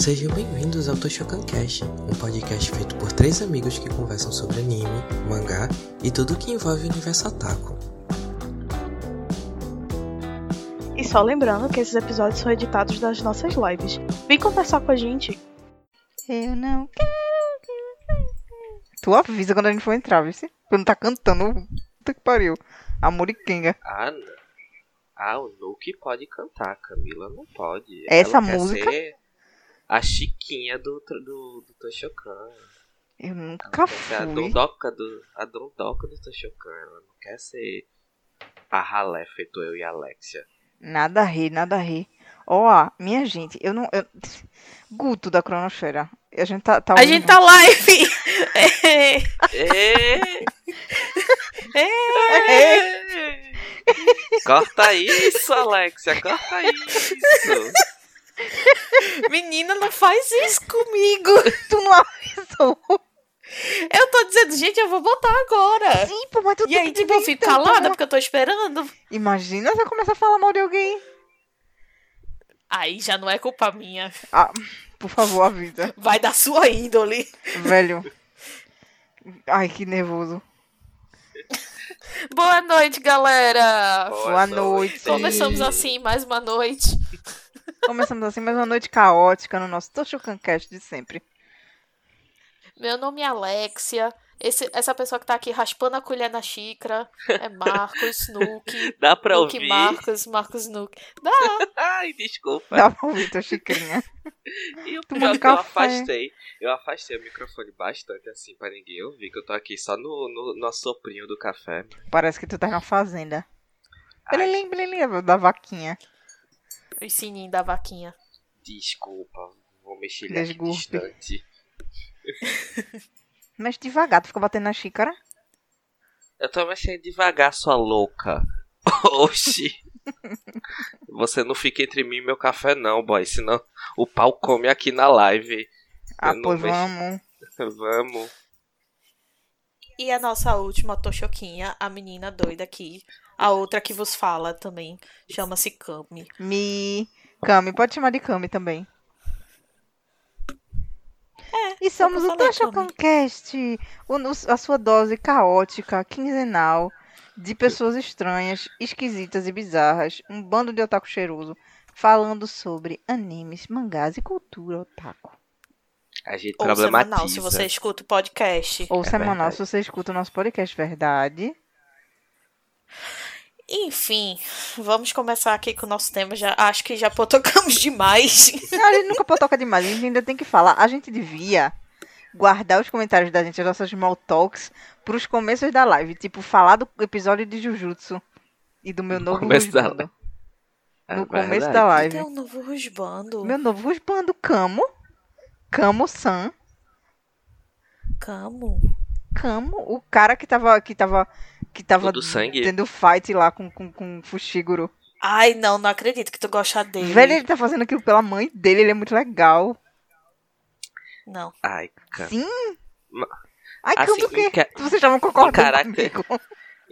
Sejam bem-vindos ao Toshokan Cast, um podcast feito por três amigos que conversam sobre anime, mangá e tudo que envolve o universo otaku. E só lembrando que esses episódios são editados das nossas lives. Vem conversar com a gente. Eu não quero. Tu avisa quando a gente for entrar, viu? Quando tá cantando. Puta que pariu. A Murikenga. Ah, não. Ah, o Nuke pode cantar, Camila não pode. Essa Ela quer música? ser a Chiquinha do, do, do Toshokan. Eu nunca ser a fui. dondoca do, a dondoca do Toshokan. Ela não quer ser a ralé feito eu e a Alexia. Nada a rir, nada a rir. Ó, minha gente, eu não. eu- Guto da Cronosfera. A gente tá. tá A gente tá live! É. É. corta isso, Alexia, corta isso. Menina, não faz isso comigo! Tu não avisou. Eu tô dizendo, gente, eu vou botar agora! Sim, pô, mas tu E aí, tipo, eu fico calada porque eu tô esperando. Imagina se eu começar a falar mal de alguém. Aí já não é culpa minha. Ah, por favor, avisa. Vai da sua índole. Velho. Ai, que nervoso. Boa noite, galera! Boa noite. Começamos assim mais uma noite. Começamos assim mais uma noite caótica no nosso Toshokan Cast de sempre. Meu nome é Alexia. Esse- essa pessoa que tá aqui raspando a colher na xícara é Marcos Nuke. Dá pra Nuke ouvir? Marcos, Marcos Nuke. Dá! Ai, desculpa. Dá pra ouvir tua xicrinha. E o pior que eu afastei. Eu afastei o microfone bastante assim pra ninguém ouvir, que eu tô aqui só no, no, no assoprinho do café. Parece que tu tá na fazenda. Blilim, blilim, da vaquinha. O sininho da vaquinha. Desculpa, vou mexer ele aqui distante. Mexe devagar, tu fica batendo na xícara. Eu tô mexendo devagar, sua louca. Oxi. Você não fica entre mim e meu café não, boy, senão o pau come aqui na live. Ah, pois mexo. vamos. Vamos. E a nossa última Tochoquinha, a menina doida aqui. A outra que vos fala também. Chama-se Kami. Mi. Cami, pode chamar de Cami também. É, e somos o falei, Toshokan Cami. Cast, o, o- a sua dose caótica, quinzenal, de pessoas estranhas, esquisitas e bizarras, um bando de otaku cheiroso, falando sobre animes, mangás e cultura otaku. A gente Ou problematiza. semanal, se você escuta o podcast. Ou É semanal, verdade. se você escuta o nosso podcast Verdade. Enfim, vamos começar aqui com o nosso tema. Já, acho que já potocamos demais. Não, a gente nunca potoca demais, a gente ainda tem que falar. A gente devia guardar os comentários da gente, as nossas small talks, pros começos da live. Tipo, falar do episódio de Jujutsu e do meu No novo começo da. É No começo verdade. da live. Um novo rusbando. Meu novo rusbando, Camo. Camo-san. Camo. Camo, o cara que tava, que tava, que tava O do sangue? tendo fight lá com, com, com o Fushiguro. Ai, não, não acredito que tu gosta dele. Velho, ele tá fazendo aquilo pela mãe dele, ele é muito legal. Não. Ai, cara. Sim. Ma- Ai, assim, quê? em ca- Vocês estavam concordando caráter- comigo.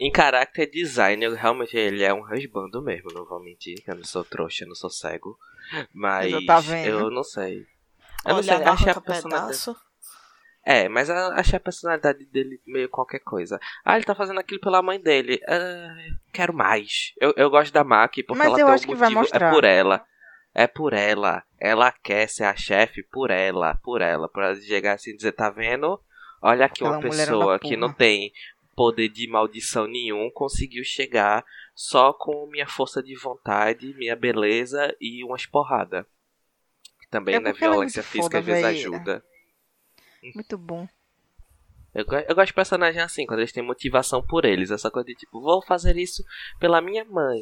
Em character design, eu, realmente ele é um rasbando mesmo, não vou mentir. que Eu não sou trouxa, eu não sou cego. Mas Já tá vendo? eu não sei. Eu não Olha, sei, achei a personalidade. pedaço. É, mas eu achei a personalidade dele meio qualquer coisa. Ah, ele tá fazendo aquilo pela mãe dele. Ah, quero mais. Eu, eu gosto da Maki porque Mas ela eu tem um acho que vai motivo. mostrar. É por ela. É por ela. Ela quer ser a chefe por ela. Por ela. Pra chegar assim e dizer, tá vendo? Olha aqui Aquela uma pessoa que não tem poder de maldição nenhum. Conseguiu chegar só com minha força de vontade, minha beleza e umas porradas. Que também, É né? é Violência física foda, às vezes véi. ajuda. Muito bom. Eu, eu gosto de personagens assim, quando eles têm motivação por eles. Essa coisa de tipo, vou fazer isso pela minha mãe.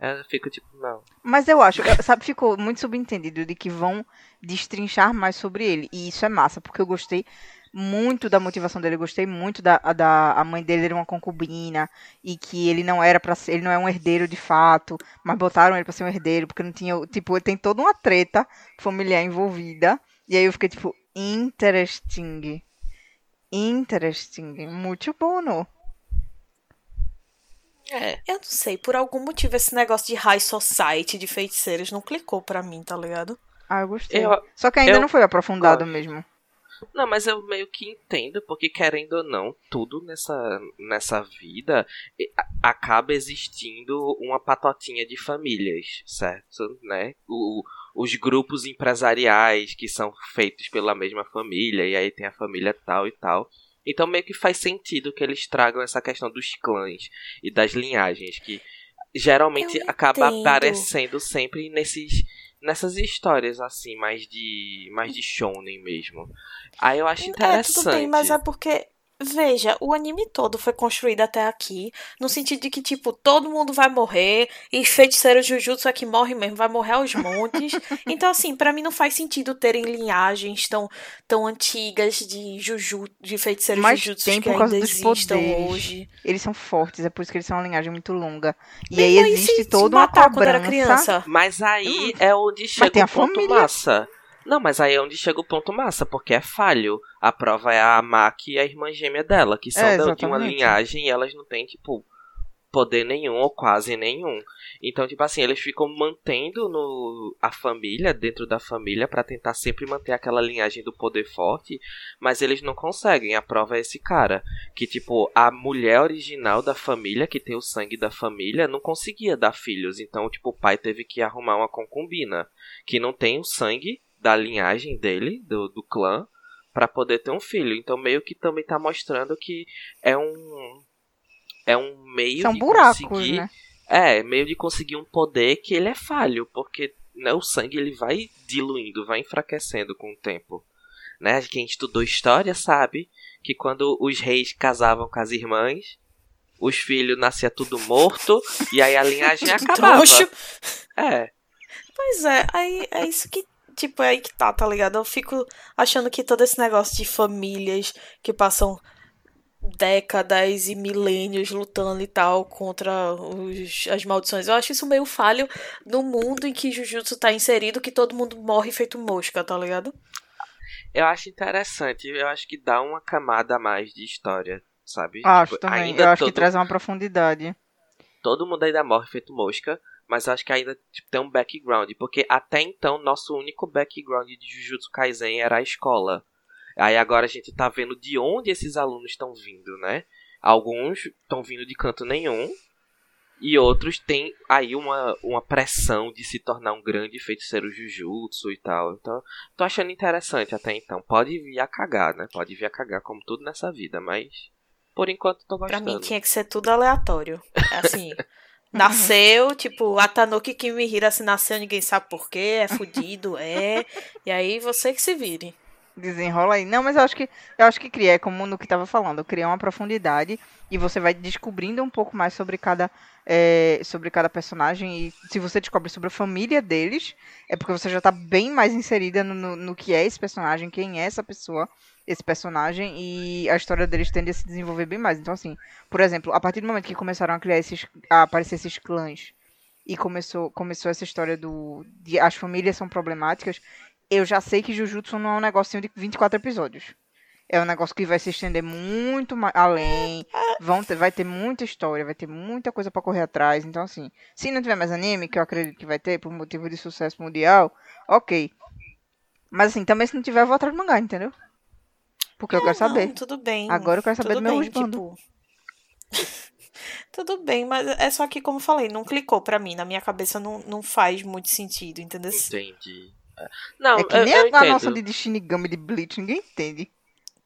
Eu fico tipo, não. Mas eu acho, sabe, ficou muito subentendido de que vão destrinchar mais sobre ele. E isso é massa, porque eu gostei muito da motivação dele, eu gostei muito da, da a mãe dele era uma concubina e que ele não era para ele não é um herdeiro de fato, mas botaram ele pra ser um herdeiro porque não tinha, tipo, tem toda uma treta familiar envolvida. E aí eu fiquei tipo, interesting. Interesting, muito bom, não? É. Eu não sei, por algum motivo esse negócio de high society, de feiticeiros, não clicou pra mim, tá ligado? Ah, eu gostei. Eu- Só que ainda eu não foi aprofundado gosto. mesmo. Não, mas eu meio que entendo, porque querendo ou não, tudo nessa, nessa vida acaba existindo uma patotinha de famílias, certo? Né? O, os grupos empresariais que são feitos pela mesma família, e aí tem a família tal e tal. Então meio que faz sentido que eles tragam essa questão dos clãs e das linhagens, que geralmente acaba aparecendo sempre nesses nessas histórias assim, mais de mais de shonen mesmo. Aí eu acho É, interessante. tudo bem, mas é porque, veja, o anime todo foi construído até aqui, no sentido de que, tipo, todo mundo vai morrer, e feiticeiro Jujutsu é que morre mesmo, vai morrer aos montes. então, assim, pra mim não faz sentido terem linhagens tão, tão antigas de Juju, de feiticeiros Mas Jujutsu tem que por causa ainda dos existam poderes. hoje. Eles são fortes, é por isso que eles são uma linhagem muito longa. E aí existe se- se toda uma matar quando era cobrança. criança. Mas aí é onde chega tem a o ponto família. massa. Não, mas aí é onde chega o ponto massa, porque é falho. A prova é a Maki e a irmã gêmea dela, que são É, da- de uma linhagem e elas não têm, tipo, poder nenhum ou quase nenhum. Então, tipo assim, eles ficam mantendo no, a família, dentro da família, pra tentar sempre manter aquela linhagem do poder forte, mas eles não conseguem. A prova é esse cara. Que, tipo, a mulher original da família, que tem o sangue da família, não conseguia dar filhos. Então, tipo, o pai teve que arrumar uma concubina, que não tem o sangue da linhagem dele, do, do clã, pra poder ter um filho. Então, meio que também tá mostrando que é um. É um meio São de buracos, conseguir. né? É, meio de conseguir um poder que ele é falho, porque né, o sangue ele vai diluindo, vai enfraquecendo com o tempo. Né? Quem estudou história sabe que quando os reis casavam com as irmãs, os filhos nascia tudo morto e aí a linhagem acabava. Troncho. É, Pois é, aí é isso que, tipo, é aí que tá, tá ligado? Eu fico achando que todo esse negócio de famílias que passam décadas e milênios lutando e tal contra os, as maldições. Eu acho isso meio falho no mundo em que Jujutsu tá inserido, que todo mundo morre feito mosca, tá ligado? eu acho interessante, eu acho que dá uma camada a mais de história, sabe? Acho Tipo, também. ainda Eu acho que todo- traz uma profundidade. todo mundo ainda morre feito mosca, mas acho que ainda tipo, tem um background, porque até então nosso único background de Jujutsu Kaisen era a escola. Aí agora a gente tá vendo de onde esses alunos estão vindo, né? Alguns estão vindo de canto nenhum, e outros têm aí uma, uma pressão de se tornar um grande feiticeiro Jujutsu e tal. Então, tô achando interessante até então. Pode vir a cagar, né? Pode vir a cagar como tudo nessa vida, mas por enquanto tô Pra gostando. mim tinha que ser tudo aleatório. Assim, nasceu, tipo, Atanuki Kimihira se nasceu, ninguém sabe por quê, é fudido, é. E aí você que se vire. Desenrola aí. Não, mas eu acho que eu acho que cria, é como no que tava falando, cria uma profundidade e você vai descobrindo um pouco mais sobre cada é, sobre cada personagem e se você descobre sobre a família deles, é porque você já tá bem mais inserida no, no, no que é esse personagem, quem é essa pessoa, esse personagem e a história deles tende a se desenvolver bem mais. Então assim, por exemplo, a partir do momento que começaram a criar esses a aparecer esses clãs e começou começou essa história do de as famílias são problemáticas, eu já sei que Jujutsu não é um negocinho de 24 episódios. É um negócio que vai se estender muito mais além. Vão ter, vai ter muita história, vai ter muita coisa pra correr atrás. Então, assim, se não tiver mais anime, que eu acredito que vai ter, por motivo de sucesso mundial, ok. Mas, assim, também se não tiver, eu vou atrás do mangá, entendeu? Porque eu quero Não, saber. tudo bem. Agora eu quero saber tudo do meu bem, tipo... tudo bem, mas é só que, como eu falei, não clicou pra mim. Na minha cabeça não, não faz muito sentido, entendeu? Entendi. É. Não, É que eu, nem eu a, entendo. noção de, Shinigami de Bleach, ninguém entende.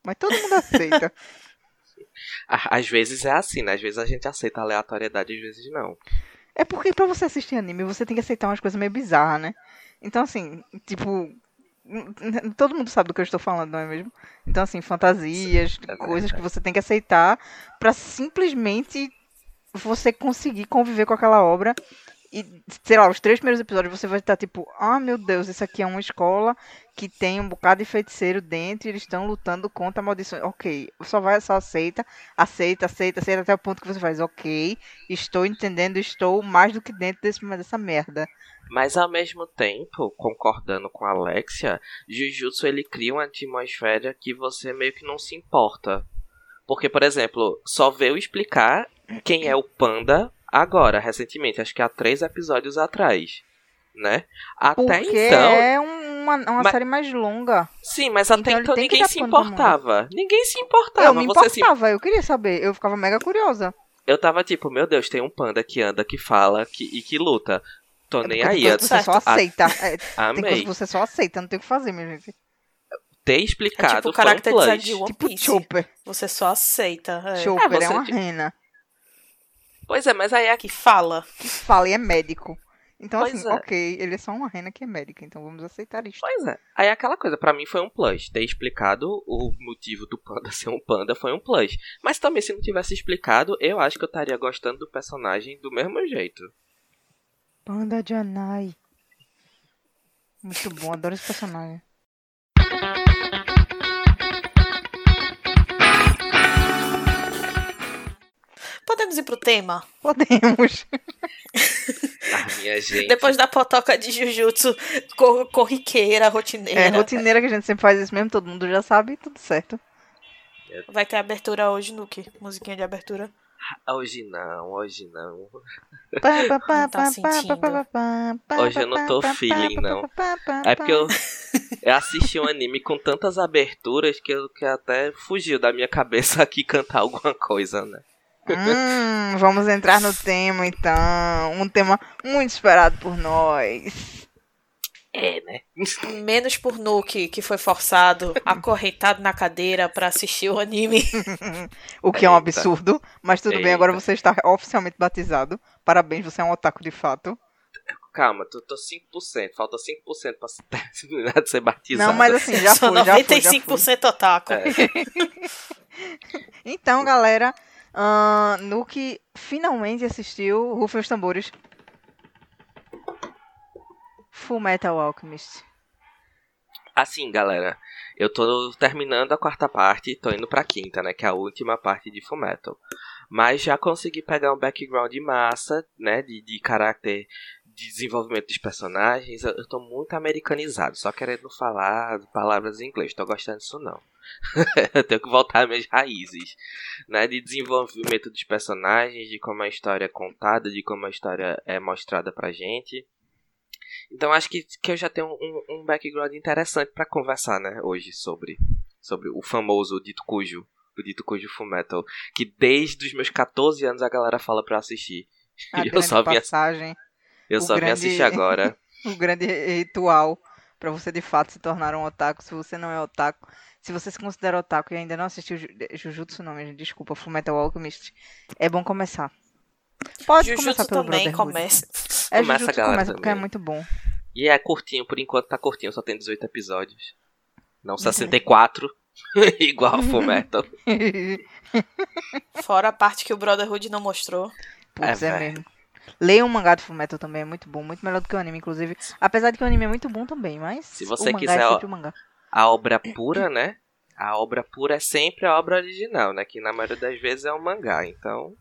Mas todo mundo aceita. À- Às vezes é assim, né? Às vezes a gente aceita a aleatoriedade, às vezes não. É porque pra você assistir anime, você tem que aceitar umas coisas meio bizarras, né? Então, assim, tipo. Todo mundo sabe do que eu estou falando, não é mesmo? Então, assim, fantasias, é coisas que você tem que aceitar pra simplesmente você conseguir conviver com aquela obra. E, sei lá, os três primeiros episódios você vai estar tipo, ah, meu Deus, isso aqui é uma escola que tem um bocado de feiticeiro dentro e eles estão lutando contra a maldição. Ok, só vai, só aceita, aceita, aceita, aceita até o ponto que você faz, ok, estou entendendo, estou mais do que dentro desse, dessa merda. Mas ao mesmo tempo, concordando com a Alexia, Jujutsu ele cria uma atmosfera que você meio que não se importa. Porque, por exemplo, só veio explicar quem é o Panda agora, recentemente, acho que há três episódios atrás. Né? Até Porque então. é um- uma, uma Mas- série mais longa. Sim, mas até Então então, ninguém se importava. Ninguém se importava. eu me Você se importava, eu queria saber. Eu ficava mega curiosa. Eu tava tipo, meu Deus, tem um panda que anda, que fala que, e que luta. Tô nem É Porque aí. você só a- aceita. É, tem coisa que você só aceita, não tem o que fazer, minha gente. Ter É explicado tipo o um character design de One Tipo Piece. Chopper. Você só aceita. é. Chopper é, você uma tipo- rena. Pois é, mas aí é Que fala. Que fala e é médico. Então, Pois assim, é. ok, ele é só uma rena que é médica, então vamos aceitar isso. Pois é. Aí aquela coisa, pra mim foi um plus. Ter explicado o motivo do panda ser um panda foi um plus. Mas também, se não tivesse explicado, eu acho que eu estaria gostando do personagem do mesmo jeito. Panda de Anai. Muito bom, adoro esse personagem. Podemos ir pro tema? Podemos. Ah, minha gente. Depois da potoca de Jujutsu cor- corriqueira, rotineira. É, rotineira que a gente sempre faz isso mesmo, todo mundo já sabe, tudo certo. Vai ter abertura hoje, Nuke. Musiquinha de abertura. Hoje não, hoje não. Não tá sentindo. Hoje eu não tô feeling, não. É porque eu, eu assisti um anime com tantas aberturas que, eu, que até fugiu da minha cabeça aqui cantar alguma coisa, né? Hum, vamos entrar no tema então. Um tema muito esperado por nós. É, né? Menos por Nuke, que foi forçado, acorrentado na cadeira pra assistir o anime. O que é um Eita. absurdo, mas tudo bem, agora você está oficialmente batizado. Parabéns, você é um otaku de fato. Calma, tô, tô 5%, falta 5% pra terminar de ser batizado. Não, mas assim, já foi, já foi. 95% otaku. É. Então, galera, no que finalmente assistiu, rufem os tambores. Full Metal Alchemist. Assim, galera, eu tô terminando a quarta parte, tô indo pra quinta, né, que é a última parte de Fullmetal. Mas já consegui pegar um background massa, né, de, de caráter, de desenvolvimento dos personagens. Eu, tô muito americanizado, só querendo falar palavras em inglês, tô gostando disso não. eu tenho que voltar às minhas raízes, né, de desenvolvimento dos personagens, de como a história é contada, de como a história é mostrada pra gente. Então acho que, que eu já tenho um, um background interessante pra conversar, né, hoje sobre, sobre o famoso dito cujo, o dito cujo Fullmetal, que desde os meus 14 anos a galera fala pra eu assistir. A E eu só vim, passagem, eu o só vim grande- assistir agora. o grande ritual pra você de fato se tornar um otaku. Se você não é otaku, se você se considera otaku e ainda não assistiu Ju- Jujutsu, não, gente, desculpa, Full Metal Alchemist, é bom começar. Pode começar Jujutsu pelo também começa. É, Começa, Jujutsu galera, começa porque é muito bom. E é curtinho, por enquanto tá curtinho, só tem 18 episódios. Não 64, igual Fullmetal. Fora a parte que o Brotherhood não mostrou. Putz, É, é, velho. mesmo. Leia o mangá do Fullmetal também, é muito bom. Muito melhor do que o anime, inclusive. Apesar de que o anime é muito bom também, mas Se você o mangá quiser, é ó, sempre o mangá. A obra pura, né? A obra pura é sempre a obra original, né? Que na maioria das vezes é um mangá, então...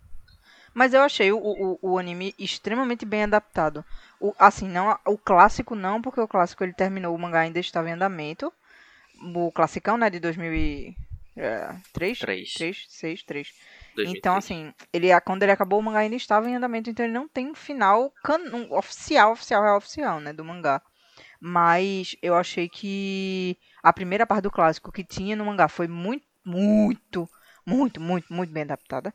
Mas eu achei o, o, o anime extremamente bem adaptado. O, assim, não o clássico não, porque o clássico ele terminou, o mangá ainda estava em andamento. O classicão, né, de 2003? Três. 3, 6, 3. 2003. Então, assim, ele, quando ele acabou, o mangá ainda estava em andamento, então ele não tem um final can, um oficial, oficial, real oficial, né, do mangá. Mas eu achei que a primeira parte do clássico que tinha no mangá foi muito, muito, muito, muito, muito bem adaptada.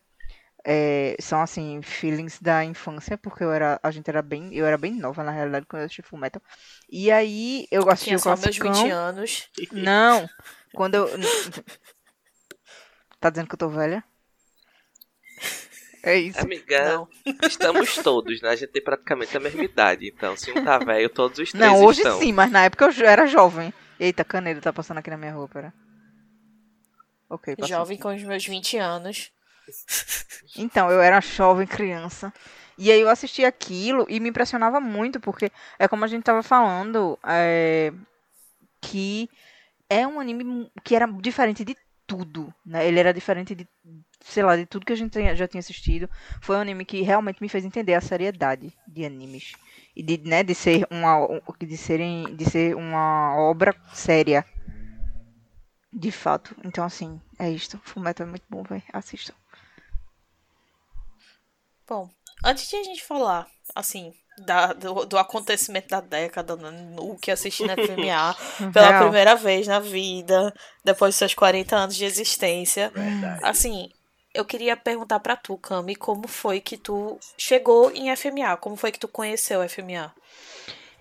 É, são assim feelings da infância porque eu era a gente era bem eu era bem nova na realidade quando eu assisti Fullmetal e aí eu assisti Tinha o só meus classicão 20 anos. não quando eu tá dizendo que eu tô velha é isso Amiga, Não. estamos todos, né? A gente tem praticamente a mesma idade. Então, se um tá velho, todos os três não hoje estão. sim mas na época eu era jovem eita canedo tá passando aqui na minha rua pera ok passou. Jovem com os meus 20 anos. Então, eu era jovem criança. E aí eu assisti aquilo e me impressionava muito, porque é como a gente tava falando, é, que é um anime que era diferente de tudo, né? Ele era diferente de, sei lá, de tudo que a gente já tinha assistido. Foi um anime que realmente me fez entender a seriedade de animes. E de, né, de ser uma um- de serem de ser uma obra séria. De fato. Então assim, é isto. Fullmetal é muito bom, velho. Assistam. Bom, antes de a gente falar, assim, da, do, do acontecimento da década, né? o que assisti na FMA pela Real. primeira vez na vida, depois dos seus 40 anos de existência. Verdade. Assim, eu queria perguntar pra tu, Cami, como foi que tu chegou em FMA? Como foi que tu conheceu FMA?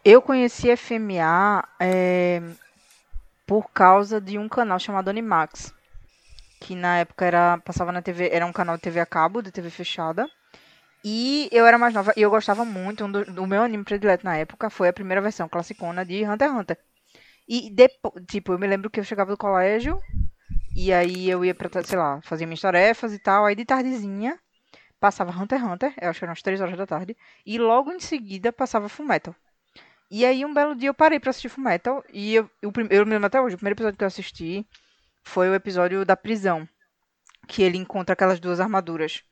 Eu conheci FMA é, por causa de um canal chamado Animax, que na época era passava na TV, era um canal de TV a cabo, de TV fechada. E eu era mais nova e eu gostava muito. Um do, do meu anime predileto na época foi a primeira versão classicona de Hunter x Hunter. E depois, tipo, eu me lembro que eu chegava do colégio e aí eu ia pra, sei lá, fazia minhas tarefas e tal. Aí de tardezinha passava Hunter x Hunter, eu acho que eram umas 3 horas da tarde. E logo em seguida passava Fullmetal. E aí um belo dia eu parei pra assistir Fullmetal e eu, eu, eu me lembro até hoje, o primeiro episódio que eu assisti foi o episódio da prisão. Que ele encontra aquelas duas armaduras.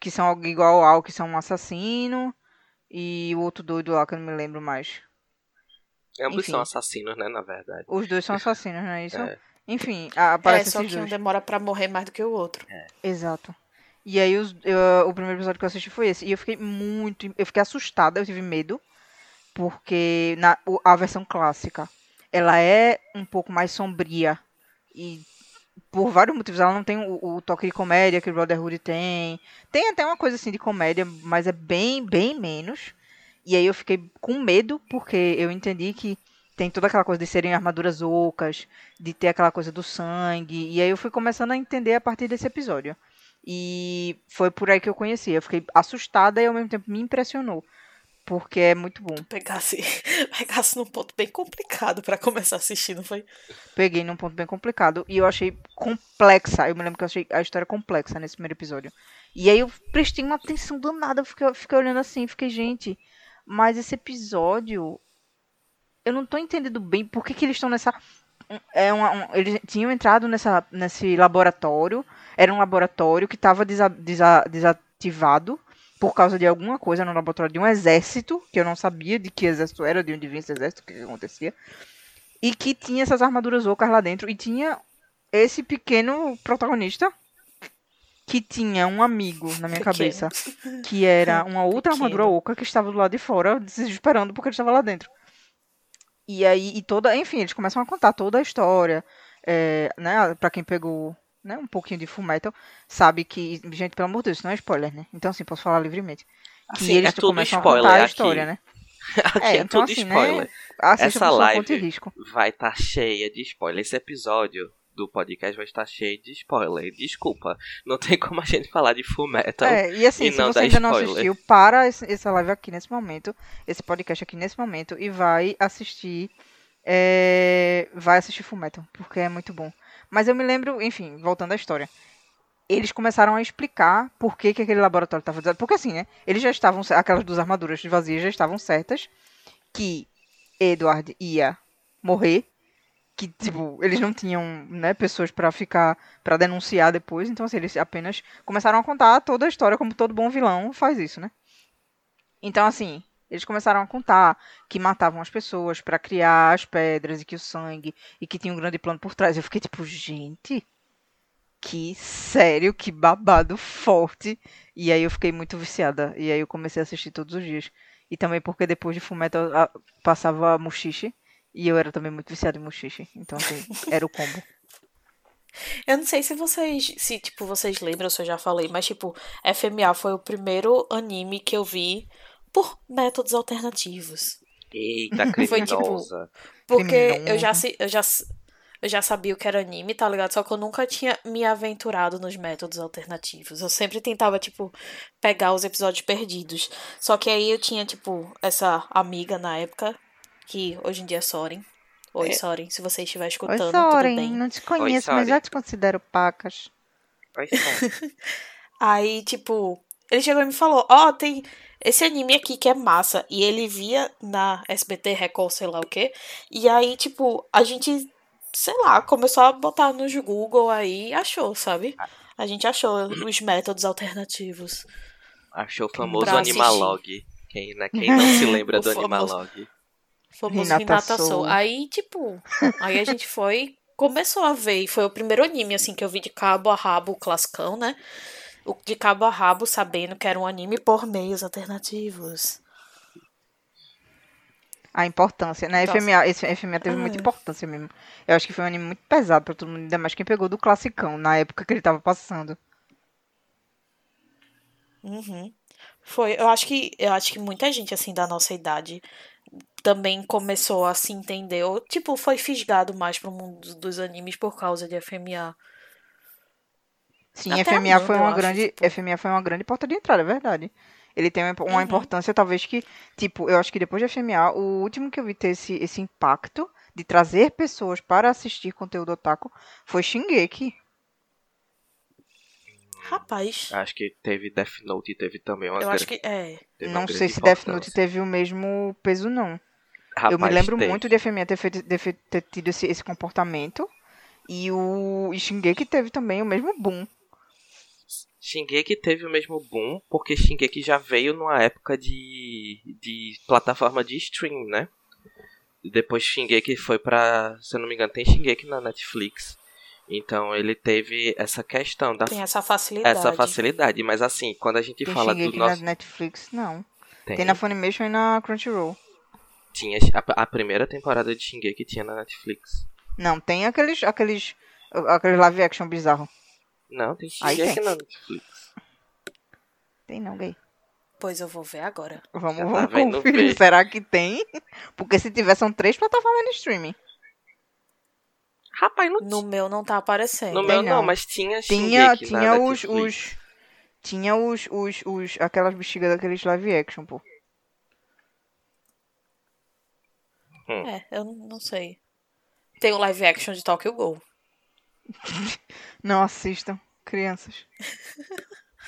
Que são algo igual ao que são um assassino. E o outro doido lá que eu não me lembro mais. Ambos Enfim. são assassinos, né, na verdade. Os dois são assassinos, não é isso? É. Enfim, a- É, só esses que um dois. demora pra morrer mais do que o outro. Exato. E aí os- eu- o primeiro episódio que eu assisti foi esse. E eu fiquei muito. Eu fiquei assustada, eu tive medo. Porque na, a versão clássica ela é um pouco mais sombria. E por vários motivos. Ela não tem o, o toque de comédia que o Brotherhood tem. Tem até uma coisa assim de comédia, mas é bem, bem menos. E aí eu fiquei com medo, porque eu entendi que tem toda aquela coisa de serem armaduras ocas, de ter aquela coisa do sangue. E aí eu fui começando a entender a partir desse episódio. E foi por aí que eu conheci. Eu fiquei assustada e ao mesmo tempo me impressionou. Porque é muito bom. Pegasse, pegasse num ponto bem complicado pra começar a assistir, não foi? Peguei num ponto bem complicado e eu achei complexa. Eu me lembro que eu achei a história complexa nesse primeiro episódio. E aí eu prestei uma atenção danada. Fiquei, eu fiquei olhando assim, fiquei, gente, mas esse episódio. Eu não tô entendendo bem por que, que eles estão nessa. É uma, um- eles tinham entrado nessa, nesse laboratório. Era um laboratório que estava desativado por causa de alguma coisa no laboratório de um exército, que eu não sabia de que exército era, de onde vinha esse exército, o que, que acontecia. E que tinha essas armaduras ocas lá dentro. E tinha esse pequeno protagonista que tinha um amigo na minha cabeça, que era uma outra armadura oca que estava do lado de fora, desesperando porque ele estava lá dentro. E aí, e toda, enfim, eles começam a contar toda a história, é, né, pra quem pegou, né, um pouquinho de Fullmetal, sabe que, gente, pelo amor de Deus, isso não é spoiler, né? Então, assim, posso falar livremente. Que Assim, eles é tudo começam a spoiler contar a aqui. história, né? Aqui É, é, então, tudo assim, né, spoiler. Assista Essa sua live- risco. Vai estar cheia de spoiler. Esse episódio do podcast vai estar cheio de spoiler. Desculpa, não tem como a gente falar de Fullmetal. É, e assim, e se não você ainda não spoiler. assistiu, para essa live aqui nesse momento, esse podcast aqui nesse momento, e vai assistir. é, vai assistir Fullmetal, porque é muito bom. Mas eu me lembro, enfim, voltando à história. Eles começaram a explicar por que, que aquele laboratório estava desatado. Porque assim, né? Eles já estavam. Aquelas duas armaduras vazias já estavam certas. Que Edward ia morrer. Que, tipo, eles não tinham, né, pessoas pra ficar. pra denunciar depois. Então, assim, eles apenas começaram a contar toda a história, como todo bom vilão faz isso, né? Então, assim, eles começaram a contar que matavam as pessoas pra criar as pedras e que o sangue e que tinha um grande plano por trás. Eu fiquei tipo, gente, que sério, que babado forte. E aí eu fiquei muito viciada. E aí eu comecei a assistir todos os dias. E também porque depois de Fullmetal a- passava Mushishi. E eu era também muito viciada em Mushishi. Então, assim, era o combo. Eu não sei se vocês, se tipo, vocês lembram, se eu já falei, mas tipo, FMA foi o primeiro anime que eu vi por métodos alternativos. Eita, Foi, tipo, criminosa. Porque eu já, se- eu, já, eu já sabia o que era anime, tá ligado? Só que eu nunca tinha me aventurado nos métodos alternativos. Eu sempre tentava, tipo, pegar os episódios perdidos. Só que aí eu tinha, tipo, essa amiga na época, que hoje em dia é Soren. Oi, É. Soren, se você estiver Oi, escutando, tudo Soren. bem. Não te conheço, Oi, mas já Soren. te considero pacas. Olha só. Aí, tipo, ele chegou e me falou: Ó, tem esse anime aqui que é massa. E ele via na SBT Record, sei lá o quê. E aí, tipo, a gente, sei lá, começou a botar nos Google aí e achou, sabe? A gente achou os métodos alternativos. Achou o famoso. Animalog. Quem, né, quem não se lembra do famoso. Animalog? Famoso Hinata Hinata Soul. Soul. Aí, tipo, aí a gente foi, começou a ver. E foi o primeiro anime, assim, que eu vi de cabo a rabo, o classicão, né? O de cabo a rabo, sabendo que era um anime por meios alternativos. A importância, né? Nossa. FMA, esse FMA teve Ah. muita importância mesmo. Eu acho que foi um anime muito pesado pra todo mundo, ainda mais quem pegou do classicão, na época que ele tava passando. Uhum. Foi, eu acho que eu acho que muita gente assim da nossa idade também começou a se entender, ou tipo, foi fisgado mais pro mundo dos- animes por causa de FMA. Sim, Até FMA Amanda, foi uma acho, grande, tipo. FMA foi uma grande porta de entrada, é verdade. Ele tem uma, Uhum. importância, talvez que, tipo, eu acho que depois de FMA, o último que eu vi ter esse, esse impacto de trazer pessoas para assistir conteúdo otaku foi Shingeki. Rapaz, Acho que teve Death Note e teve também uma eu acho grande- que é. Não sei se Death Note teve o mesmo peso, não. Eu me Rapaz, lembro teve. muito de FMA ter, feito, de ter tido esse, esse comportamento. E o Shingeki teve também o mesmo boom. Shingeki teve o mesmo boom, porque Shingeki já veio numa época de, de plataforma de stream, né? Depois Shingeki foi pra, se eu não me engano, tem Shingeki na Netflix. Então ele teve essa questão da Tem essa facilidade. essa facilidade, mas assim, quando a gente Tem fala Shingeki do nosso na Netflix, não. tem, Tem na Funimation e na Crunchyroll. Tinha a, a primeira temporada de Shingeki tinha na Netflix. Não, tem aqueles, aqueles, aqueles live action bizarro. Não, tem Aí Shingeki tem. na Netflix. Tem não, gay. Pois eu vou ver agora. Vamos, Já tá vamos conferir. ver. Será que tem? Porque se tiver, são três plataformas de streaming. Rapaz, não No meu não tá aparecendo. No Tem meu não, não. mas tinha Tinha, tinha os, Netflix. os. Tinha os, os, os. Aquelas bexigas daqueles live action, pô. É, eu não sei. Tem o live action de Tokyo Ghoul. Não assistam, crianças.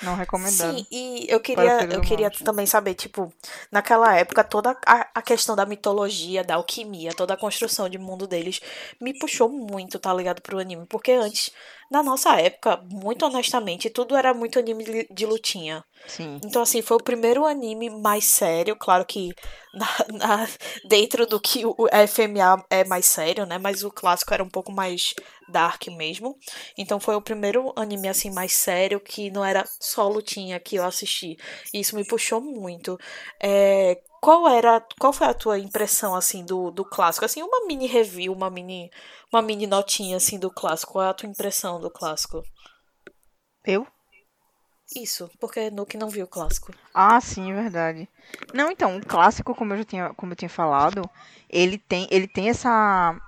Não recomendado. Sim, e eu queria, eu queria também saber, tipo, naquela época, toda a, a questão da mitologia, da alquimia, toda a construção de mundo deles me puxou muito, tá ligado, pro anime. Porque antes, na nossa época, muito honestamente, tudo era muito anime de- lutinha. Sim. Então, assim, foi o primeiro anime mais sério. Claro que na- na- dentro do que o FMA é mais sério, né? Mas o clássico era um pouco mais dark mesmo. Então, foi o primeiro anime, assim, mais sério que não era só lutinha que eu assisti. E isso me puxou muito. É, qual era, qual foi a tua impressão, assim, do, do clássico? Assim, uma mini review, uma mini, uma mini notinha, assim, do clássico. Qual é a tua impressão do clássico? Eu? Isso, porque Nuke não viu o clássico. Ah, sim, é verdade. Não, então, o clássico, como eu já tinha, como eu tinha falado, ele tem, ele tem essa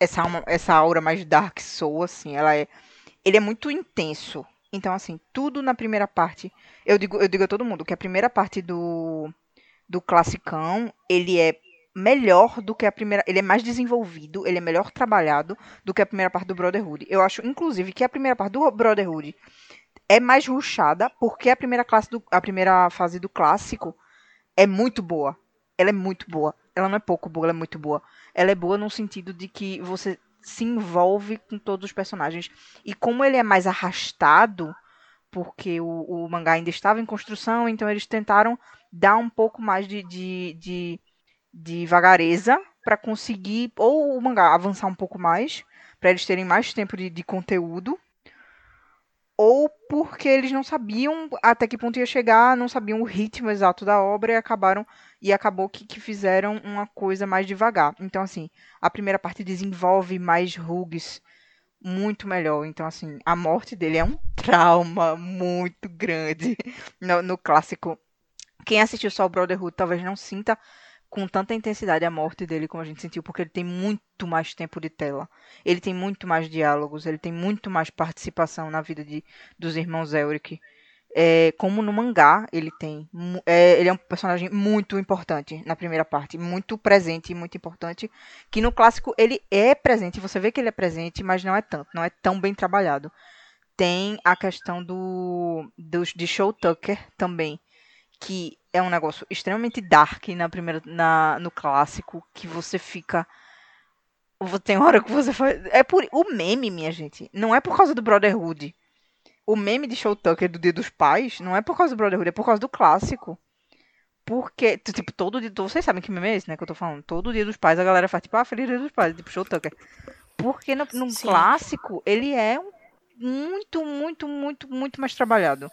essa essa aura mais dark soul assim, ela é ele é muito intenso. Então, assim, tudo na primeira parte, eu digo, eu digo a todo mundo que a primeira parte do do classicão, ele é melhor do que a primeira, ele é mais desenvolvido, ele é melhor trabalhado do que a primeira parte do Brotherhood. Eu acho inclusive que a primeira parte do Brotherhood é mais rushada, porque a primeira classe do, a primeira fase do clássico é muito boa. Ela é muito boa. Ela não é pouco boa, ela é muito boa. Ela é boa no sentido de que você se envolve com todos os personagens. E como ele é mais arrastado, porque o, o mangá ainda estava em construção, então eles tentaram dar um pouco mais de, de, de, de vagareza para conseguir, ou o mangá avançar um pouco mais, para eles terem mais tempo de, de conteúdo ou porque eles não sabiam até que ponto ia chegar, não sabiam o ritmo exato da obra e acabaram e acabou que, que fizeram uma coisa mais devagar. Então assim, a primeira parte desenvolve mais rugs muito melhor. Então assim, a morte dele é um trauma muito grande no, no clássico. Quem assistiu só o Brotherhood talvez não sinta com tanta intensidade a morte dele como a gente sentiu, porque ele tem muito mais tempo de tela. Ele tem muito mais diálogos, ele tem muito mais participação na vida de, dos irmãos Elric. É, como no mangá ele tem. é, ele é um personagem muito importante na primeira parte, muito presente e muito importante. Que no clássico ele é presente, você vê que ele é presente, mas não é tanto, não é tão bem trabalhado. Tem a questão do, dos de Show Tucker também, que é um negócio extremamente dark na primeira, na, no clássico, que você fica. Tem hora que você faz. É por. O meme, minha gente, não é por causa do Brotherhood. O meme de Show Tucker do Dia dos Pais não é por causa do Brotherhood, é por causa do clássico. Porque, tipo, todo dia. Vocês sabem que meme é esse, né? Que eu tô falando. Todo dia dos pais a galera faz, tipo, ah, feliz dia dos pais, tipo, Show Tucker. Porque no, no clássico, ele é muito, muito, muito, muito mais trabalhado.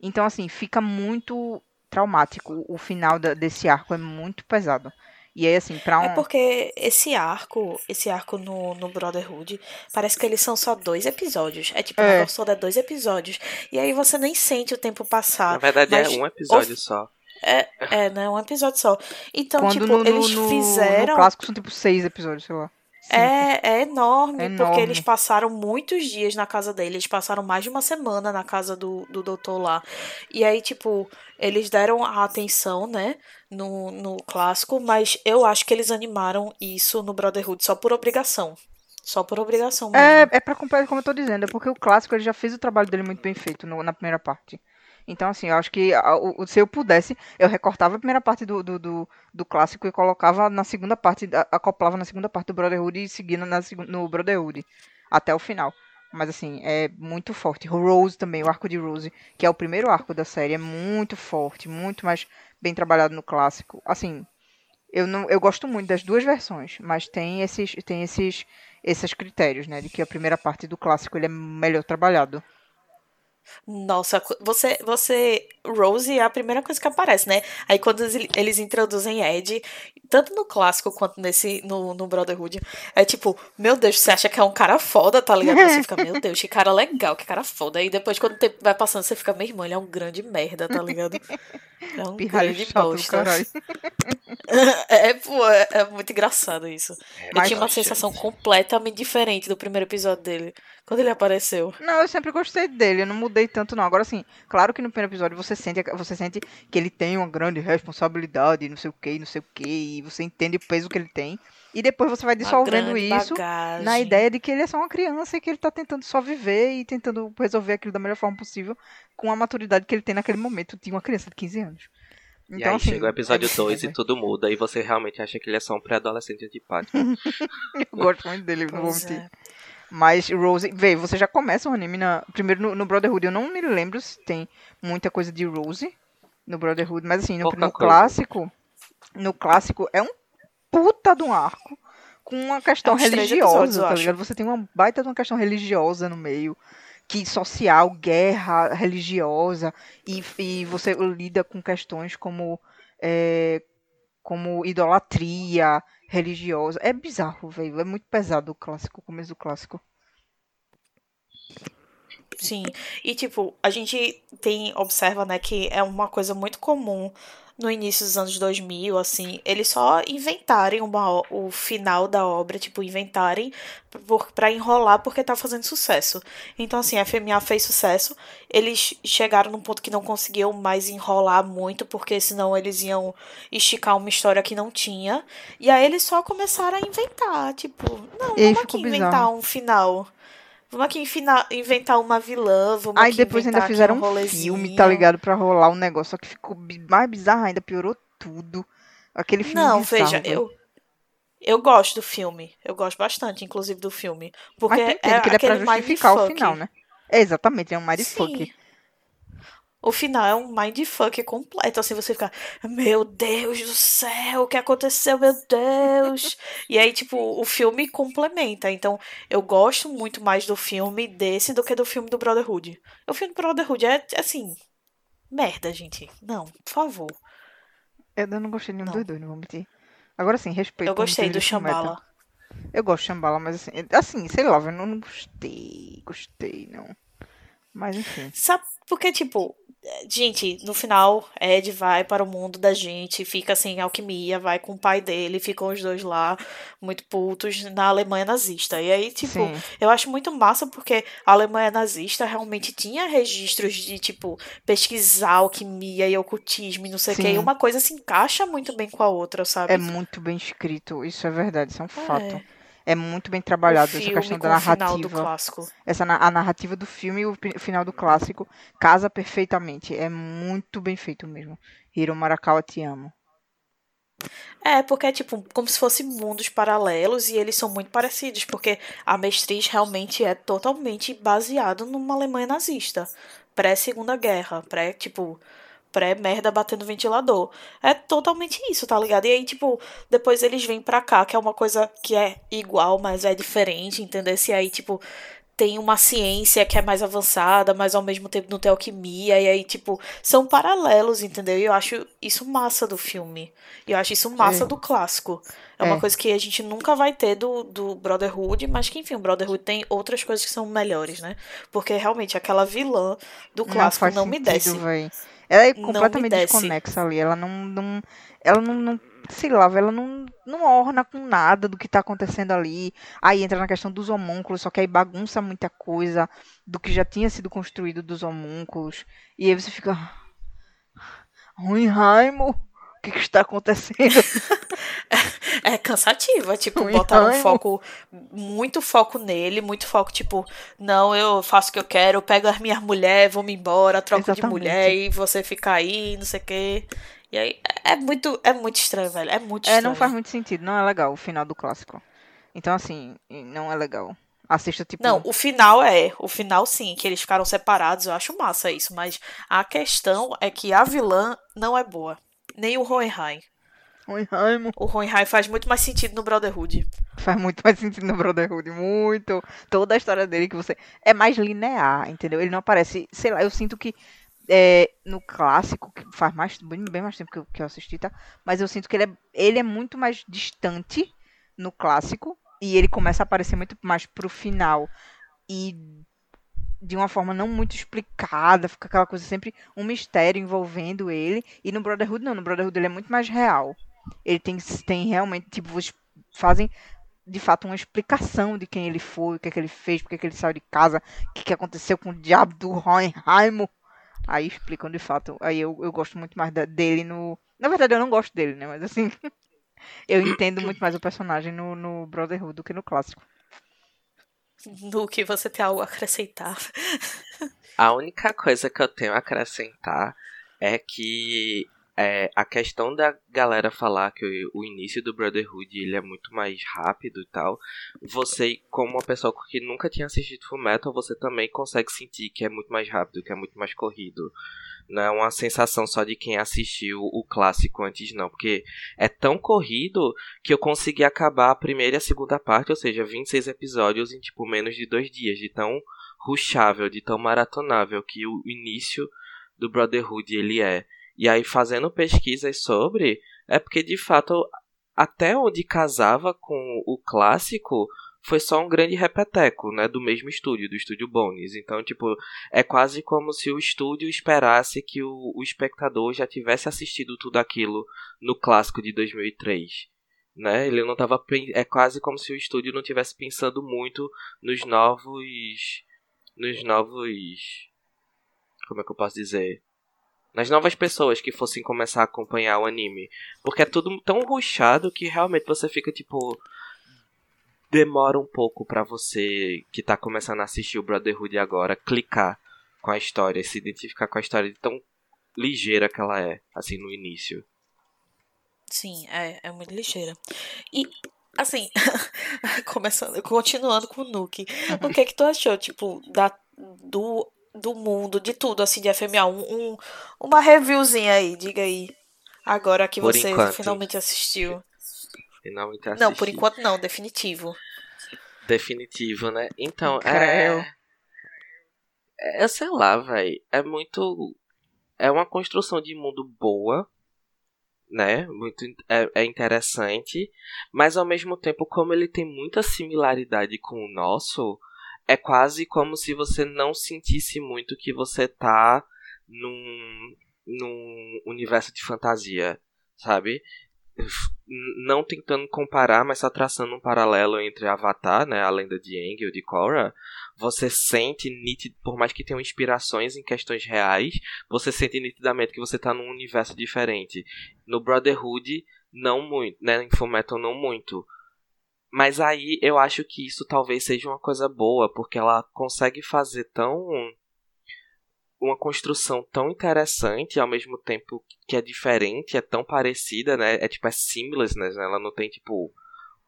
Então, assim, fica muito traumático. O final da- desse arco é muito pesado. E aí, assim, pra um. É porque esse arco, esse arco no, no Brotherhood, parece que eles são só dois episódios. É tipo, É. o negócio todo é dois episódios. E aí você nem sente o tempo passar. Na verdade, mas é um episódio só. É, é, né? Um episódio só. Então, Quando tipo, no, eles no- fizeram. no clássico são tipo seis episódios, sei lá. É, é enorme, É porque enorme. eles passaram muitos dias na casa dele. Eles passaram mais de uma semana na casa do, do doutor lá. E aí, tipo, eles deram a atenção, né, no, no clássico, mas eu acho que eles animaram isso no Brotherhood só por obrigação. Só por obrigação mesmo. É, é pra completar, como eu tô dizendo, é porque o clássico ele já fez o trabalho dele muito bem feito no- na primeira parte. Então, assim, eu acho que se eu pudesse, eu recortava a primeira parte do, do, do, do clássico e colocava na segunda parte, acoplava na segunda parte do Brotherhood e seguindo na, no Brotherhood até o final. Mas, assim, é muito forte. O Rose também, o arco de Rose, que é o primeiro arco da série, é muito forte, muito mais bem trabalhado no clássico. Assim, eu não eu gosto muito das duas versões, mas tem esses tem esses esses critérios, né, de que a primeira parte do clássico ele é melhor trabalhado. Nossa, você, você, Rose é a primeira coisa que aparece, né? Aí quando eles, introduzem Ed, tanto no clássico quanto nesse, no, no Brotherhood, é tipo, meu Deus, você acha que é um cara foda, tá ligado? Você fica, meu Deus, que cara legal, que cara foda. Aí depois, quando o tempo vai passando, você fica, meu irmão, ele é um grande merda, tá ligado? É um Pirralho grande bosta. caralho. É, pô, é, é muito engraçado isso. Eu Mas- tinha uma sensação completamente diferente do primeiro episódio dele, quando ele apareceu. Não, eu sempre gostei dele, eu não mudei tanto não. Agora assim, claro que no primeiro episódio você sente você sente que ele tem uma grande responsabilidade, não sei o que, não sei o que, e você entende o peso que ele tem. E depois você vai dissolvendo isso bagagem. na ideia de que ele é só uma criança e que ele tá tentando só viver e tentando resolver aquilo da melhor forma possível com a maturidade que ele tem naquele momento de uma criança de 15 anos. e Então, aí assim, chega o episódio é- 2 é- e tudo muda. E você realmente acha que ele é só um pré-adolescente antipático. Eu gosto muito dele, não vou mentir. é. Mas Rose, vê, você já começa o anime na. Primeiro no, no Brotherhood, eu não me lembro se tem muita coisa de Rose no Brotherhood, mas assim, no, no clássico. No clássico é um puta de um arco com uma questão É religiosa, tá ligado? Você tem uma baita de uma questão religiosa no meio. Que social, guerra religiosa, e, e você lida com questões como. é, como idolatria religiosa. É bizarro, velho. É muito pesado o clássico, o começo do clássico. Sim, e tipo, a gente tem, observa, né, que é uma coisa muito comum no início dos anos 2000, assim, eles só inventarem uma, o- final da obra, tipo, inventarem por, pra enrolar porque tá fazendo sucesso. Então, assim, a FMA fez sucesso, eles chegaram num ponto que não conseguiam mais enrolar muito, porque senão eles iam esticar uma história que não tinha, e aí eles só começaram a inventar, tipo, não, vamos aqui inventar bizarro. um final. Vamos aqui inventar uma vilã, vamos Aí depois ainda fizeram um filme, tá ligado? Pra rolar um negócio, só que ficou mais bizarro ainda, piorou tudo. Aquele filme Não, bizarro, veja, eu eu gosto do filme. Eu gosto bastante, inclusive, do filme. Porque Mas entende é que ele é pra justificar o final, né? É, exatamente, é um mindfuck. O final é um mindfuck completo, assim, você fica, meu Deus do céu, o que aconteceu, meu Deus? e aí, tipo, o filme complementa, então eu gosto muito mais do filme desse do que do filme do Brotherhood. O filme do Brotherhood é, assim, merda, gente. Não, por favor. Eu não gostei de nenhum Não. dos dois, não vou mentir. Agora sim, respeito. Eu gostei do. Shambhala. Eu gosto de Shambhala, mas assim, assim, sei lá, eu não gostei, gostei, não. Mas enfim. Sabe, porque, tipo, gente, no final, Ed vai para o mundo da gente, fica sem alquimia, vai com o pai dele, ficam os dois lá, muito putos, na Alemanha nazista. E aí, tipo, Sim. eu acho muito massa porque a Alemanha nazista realmente tinha registros de, tipo, pesquisar alquimia e ocultismo e não sei o que, e uma coisa se encaixa muito bem com a outra, sabe? É muito bem escrito, isso é verdade, isso é um fato. É. Muito bem trabalhado essa questão da o final do narrativa. clássico. Essa a narrativa do filme e o final do clássico casa perfeitamente. É muito bem feito mesmo. Hiro Marakawa, te amo. É, porque é tipo como se fossem mundos paralelos e eles são muito parecidos, porque a Mestriz realmente é totalmente baseado numa Alemanha nazista, pré-Segunda Guerra, pré, tipo, pré-merda batendo ventilador. É totalmente isso, tá ligado? E aí, tipo, depois eles vêm pra cá, que é uma coisa que é igual, mas é diferente, entendeu? E aí, tipo, tem uma ciência que é mais avançada, mas ao mesmo tempo não tem alquimia, e aí, tipo, são paralelos, entendeu? E eu acho isso massa do filme. E eu acho isso massa É. do clássico. É, É. uma coisa que a gente nunca vai ter do, do Brotherhood, mas que, enfim, o Brotherhood tem outras coisas que são melhores, né? Porque realmente aquela vilã do clássico não, me desce. véi. Ela é Não me completamente desconexa ali. Ela não, não ela não, não- sei lá, ela não, não orna com nada do que tá acontecendo ali. Aí entra na questão dos homúnculos, só que aí bagunça muita coisa do que já tinha sido construído dos homúnculos. E aí você fica. Ruim, Raimo, o que, que está acontecendo? É cansativa, tipo, Ui, botaram um foco, muito foco nele, muito foco, tipo, não, eu faço o que eu quero, eu pego as minhas mulheres, vou me embora, troco de Exatamente. mulher e você fica aí, não sei o quê. E aí, é muito, é muito estranho, velho, é muito É, estranho. não faz muito sentido, não é legal o final do clássico. Então, assim, não é legal. Assista, tipo. Não, o final é, o final sim, que eles ficaram separados, eu acho massa isso, mas a questão é que a vilã não é boa, nem o Hohenheim. Raimo. O Hohenheim faz muito mais sentido no Brotherhood. Faz muito mais sentido no Brotherhood, muito. Toda a história dele que você. É mais linear, entendeu? Ele não aparece. Sei lá, eu sinto que é, no clássico, que faz mais, bem, mais tempo que eu, que eu assisti, tá? Mas eu sinto que ele é, ele é muito mais distante no clássico. E ele começa a aparecer muito mais pro final. E de uma forma não muito explicada, fica aquela coisa sempre um mistério envolvendo ele. E no Brotherhood não, no Brotherhood ele é muito mais real. Ele tem, tem realmente, tipo, fazem de fato uma explicação de quem ele foi, o que é que ele fez, porque que ele saiu de casa, o que, que aconteceu com o diabo do Hohenheim. Aí explicam de fato. Aí eu, eu gosto muito mais da- dele no. Na verdade, eu não gosto dele, né? Mas assim. eu entendo muito mais o personagem no, no Brotherhood do que no clássico. No que você tem algo a acrescentar. A única coisa que eu tenho a acrescentar é que é, a questão da galera falar que o, o início do Brotherhood ele é muito mais rápido e tal, você, como uma pessoa que nunca tinha assistido Full Metal, você também consegue sentir que é muito mais rápido, que é muito mais corrido. Não é uma sensação só de quem assistiu o clássico antes, não. Porque é tão corrido que eu consegui acabar a primeira e a segunda parte, ou seja, 26 episódios em tipo menos de dois dias, de tão ruxável, de tão maratonável que o início do Brotherhood ele é. E aí fazendo pesquisas sobre, é porque de fato até onde casava com o clássico foi só um grande repeteco, né, do mesmo estúdio, do estúdio Bones. Então, tipo, é quase como se o estúdio esperasse que o, o espectador já tivesse assistido tudo aquilo no clássico de 2003. Né? Ele não tava é quase como se o estúdio não tivesse pensando muito nos novos nos novos como é que eu posso dizer? Nas novas pessoas que fossem começar a acompanhar o anime, porque é tudo tão ruchado que realmente você fica tipo demora um pouco pra você que tá começando a assistir o Brotherhood agora clicar com a história, se identificar com a história de tão ligeira que ela é, assim no início. Sim, é, é muito ligeira. E, assim, começando, continuando com o Nuke, o que é que tu achou, tipo, da, do, do mundo, de tudo, assim, de FMA? Um, um- uma reviewzinha aí, diga aí. Agora que Por você enquanto. finalmente assistiu. Finalmente Não, por enquanto não, definitivo. Definitivo, né? Então, Creu. é... é. Sei lá, velho. É muito. É uma construção de mundo boa, né? Muito é, é interessante. Mas ao mesmo tempo, como ele tem muita similaridade com o nosso, é quase como se você não sentisse muito que você tá num, num universo de fantasia, sabe? Não tentando comparar, mas só traçando um paralelo entre Avatar, né, a lenda de Aang e o de Korra, você sente nítido, por mais que tenham inspirações em questões reais, você sente nitidamente que você tá num universo diferente. No Brotherhood, não muito, né, em Fullmetal não muito. Mas aí eu acho que isso talvez seja uma coisa boa, porque ela consegue fazer tão uma construção tão interessante ao mesmo tempo que é diferente, é tão parecida, né? É tipo é seamless, né? Ela não tem tipo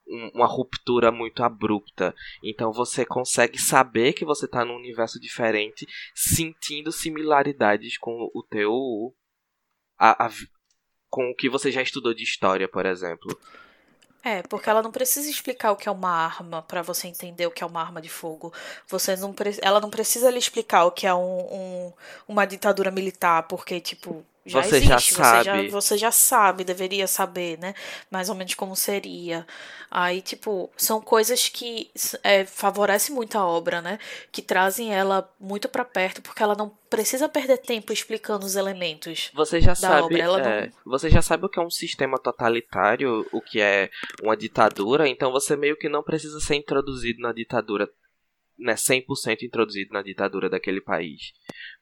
um- uma ruptura muito abrupta. Então você consegue saber que você tá num universo diferente, sentindo similaridades com o teu a- a com o que você já estudou de história, por exemplo. É, porque ela não precisa explicar o que é uma arma para você entender o que é uma arma de fogo. Você não ela não precisa lhe explicar o que é um, um uma ditadura militar, porque tipo já Você existe, já você sabe. já, você já sabe, deveria saber, né? Mais ou menos como seria. Aí, tipo, são coisas que é, favorecem muito a obra, né? Que trazem ela muito para perto, porque ela não precisa perder tempo explicando os elementos. Você já da sabe, é, não- você já sabe o que é um sistema totalitário, o que é uma ditadura, então você meio que não precisa ser introduzido na ditadura, né, 100% introduzido na ditadura daquele país.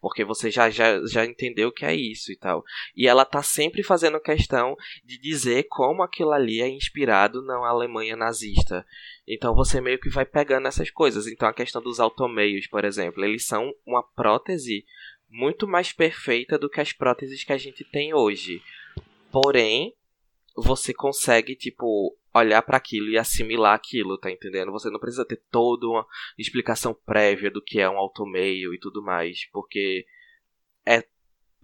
Porque você já, já, já entendeu que é isso e tal. E ela tá sempre fazendo questão de dizer como aquilo ali é inspirado na Alemanha nazista. Então você meio que vai pegando essas coisas. Então a questão dos automeios, por exemplo, eles são uma prótese muito mais perfeita do que as próteses que a gente tem hoje. Porém, você consegue, tipo, olhar para aquilo e assimilar aquilo, tá entendendo? Você não precisa ter toda uma explicação prévia do que é um automeio e tudo mais, porque é,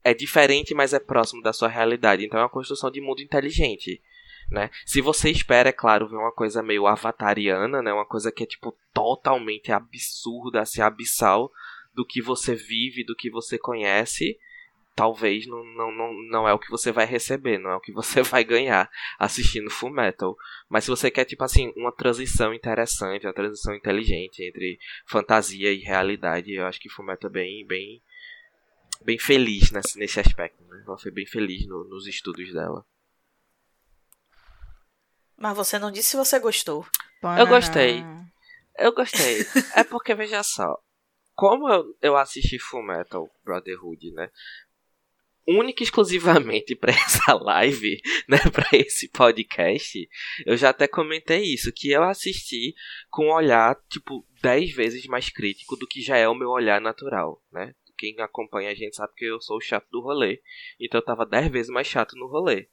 é diferente, mas é próximo da sua realidade. Então é uma construção de mundo inteligente. Né? Se você espera, é claro, ver uma coisa meio avatariana, né? uma coisa que é tipo totalmente absurda, assim, abissal do que você vive, do que você conhece, talvez não, não, não, não é o que você vai receber, não é o que você vai ganhar assistindo Full Metal. Mas se você quer, tipo assim, uma transição interessante, uma transição inteligente entre fantasia e realidade, eu acho que Full Metal é bem, bem, bem feliz nesse, nesse aspecto. Né? Ela foi bem feliz no- nos estudos dela. Mas você não disse se você gostou. Eu gostei. Eu gostei. é porque, veja só, como eu, eu assisti Full Metal Brotherhood, né? Única e exclusivamente pra essa live, né? Pra esse podcast, eu já até comentei isso, que eu assisti com um olhar, tipo, 10 vezes mais crítico do que já é o meu olhar natural, né? Quem acompanha a gente sabe que eu sou o chato do rolê, então eu tava 10 vezes mais chato no rolê.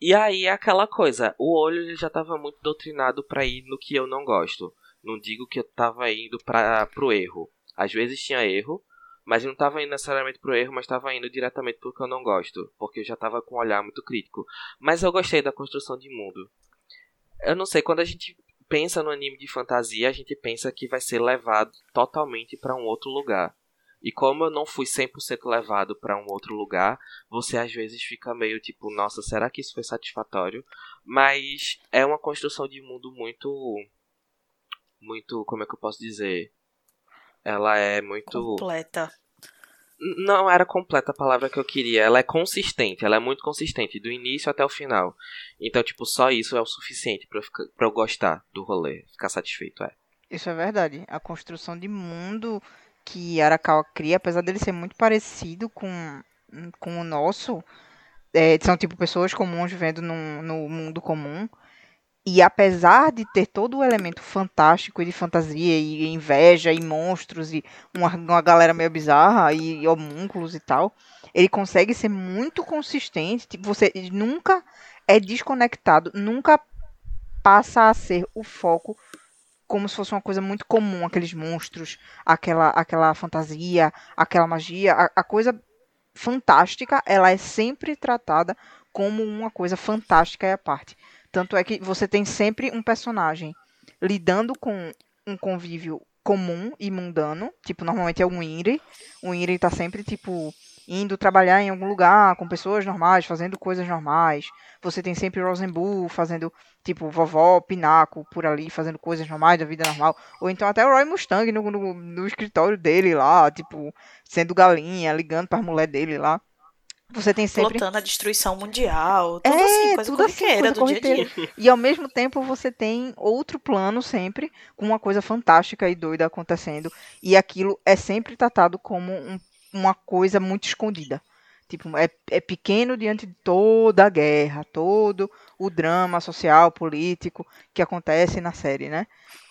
E aí é aquela coisa, o olho já tava muito doutrinado pra ir no que eu não gosto. Não digo que eu tava indo para pro erro. Às vezes tinha erro, mas não tava indo necessariamente pro erro, mas tava indo diretamente pro que eu não gosto, porque eu já tava com um olhar muito crítico. Mas eu gostei da construção de mundo. Eu não sei, quando a gente pensa no anime de fantasia, a gente pensa que vai ser levado totalmente para um outro lugar. E como eu não fui 100% levado para um outro lugar, você às vezes fica meio tipo, nossa, será que isso foi satisfatório? Mas é uma construção de mundo muito muito, como é que eu posso dizer? Ela é muito Completa. Não era completa a palavra que eu queria. Ela é consistente, ela é muito consistente do início até o final. Então, tipo, só isso é o suficiente pra eu, ficar, pra eu gostar do rolê, ficar satisfeito, é. Isso é verdade. A construção de mundo que Arakawa cria, apesar dele ser muito parecido com, com o nosso, é, são tipo pessoas comuns vivendo num, no mundo comum. E apesar de ter todo o elemento fantástico e de fantasia e inveja e monstros e uma, uma galera meio bizarra e homúnculos e tal, ele consegue ser muito consistente. Tipo, você nunca é desconectado, nunca passa a ser o foco como se fosse uma coisa muito comum, aqueles monstros, aquela, aquela fantasia, aquela magia, a, a coisa fantástica, ela é sempre tratada como uma coisa fantástica e à parte. Tanto é que você tem sempre um personagem lidando com um convívio comum e mundano, tipo, normalmente é um Inri. O Inri tá sempre, tipo, indo trabalhar em algum lugar com pessoas normais, fazendo coisas normais. Você tem sempre Rosenbu fazendo, tipo, vovó, Pinaco por ali, fazendo coisas normais da vida normal. Ou então até o Roy Mustang no, no, no escritório dele lá, tipo, sendo galinha, ligando para mulher dele lá. Você tem sempre. Plotando a destruição mundial. Tudo É, assim, coisa tudo assim, corriqueira coisa do dia a dia. E ao mesmo tempo você tem outro plano sempre, com uma coisa fantástica e doida acontecendo. E aquilo é sempre tratado como um- uma coisa muito escondida. Tipo, é, é pequeno diante de toda a guerra, todo o drama social, político que acontece na série, né?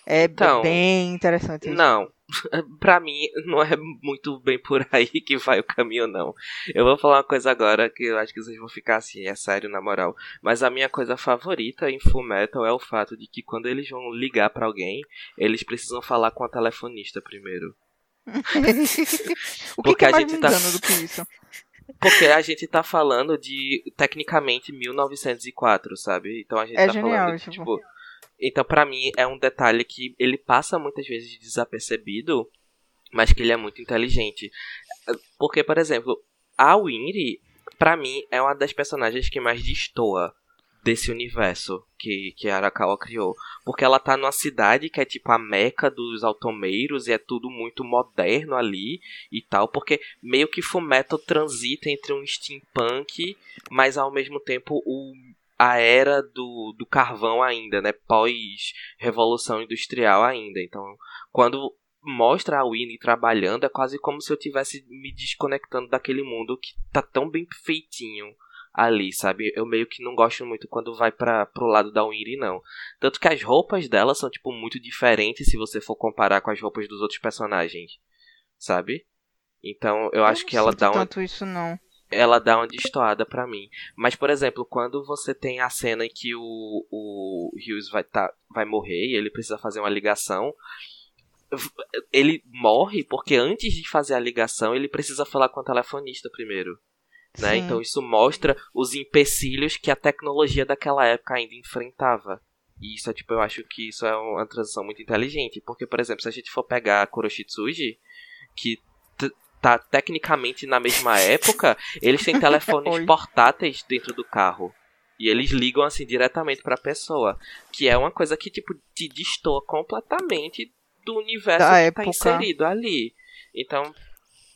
É Então, bem interessante isso. Não, pra mim não é muito bem por aí que vai o caminho, não. Eu vou falar uma coisa agora que eu acho que vocês vão ficar assim, é sério, na moral. Mas a minha coisa favorita em Full Metal é o fato de que quando eles vão ligar pra alguém, eles precisam falar com a telefonista primeiro. o que, Porque que é a gente tá- do que isso? Porque a gente tá falando de, tecnicamente, 1904, sabe? Então a gente É tá genial, falando, tipo. tipo... Então, pra mim, é um detalhe que ele passa muitas vezes desapercebido, mas que ele é muito inteligente. Porque, por exemplo, a Winry, pra mim, é uma das personagens que mais destoa desse universo que, que a Arakawa criou. Porque ela tá numa cidade que é tipo a meca dos automeiros e é tudo muito moderno ali e tal. Porque meio que Fullmetal transita entre um steampunk, mas ao mesmo tempo o, a era do, do carvão ainda, né? Pós-revolução industrial ainda. Então, quando mostra a Winnie trabalhando, é quase como se eu tivesse me desconectando daquele mundo que tá tão bem feitinho ali, sabe? Eu meio que não gosto muito quando vai para pro lado da Winry, não. Tanto que as roupas dela são, tipo, muito diferentes se você for comparar com as roupas dos outros personagens, sabe? Então, eu, acho não que ela dá uma, tanto isso, não. Ela dá uma destoada pra mim. Mas, por exemplo, quando você tem a cena em que o, o Hughes vai, tá, vai morrer e ele precisa fazer uma ligação, ele morre porque antes de fazer a ligação ele precisa falar com a telefonista primeiro. Né? Então isso mostra os empecilhos que a tecnologia daquela época ainda enfrentava. E isso é tipo, eu acho que isso é uma transição muito inteligente. Porque, por exemplo, se a gente for pegar a Kuroshitsuji, que tá tecnicamente na mesma época, eles têm telefones portáteis dentro do carro. E eles ligam assim diretamente pra pessoa. Que é uma coisa que, tipo, te destoa completamente do universo Da que época. tá inserido ali. Então,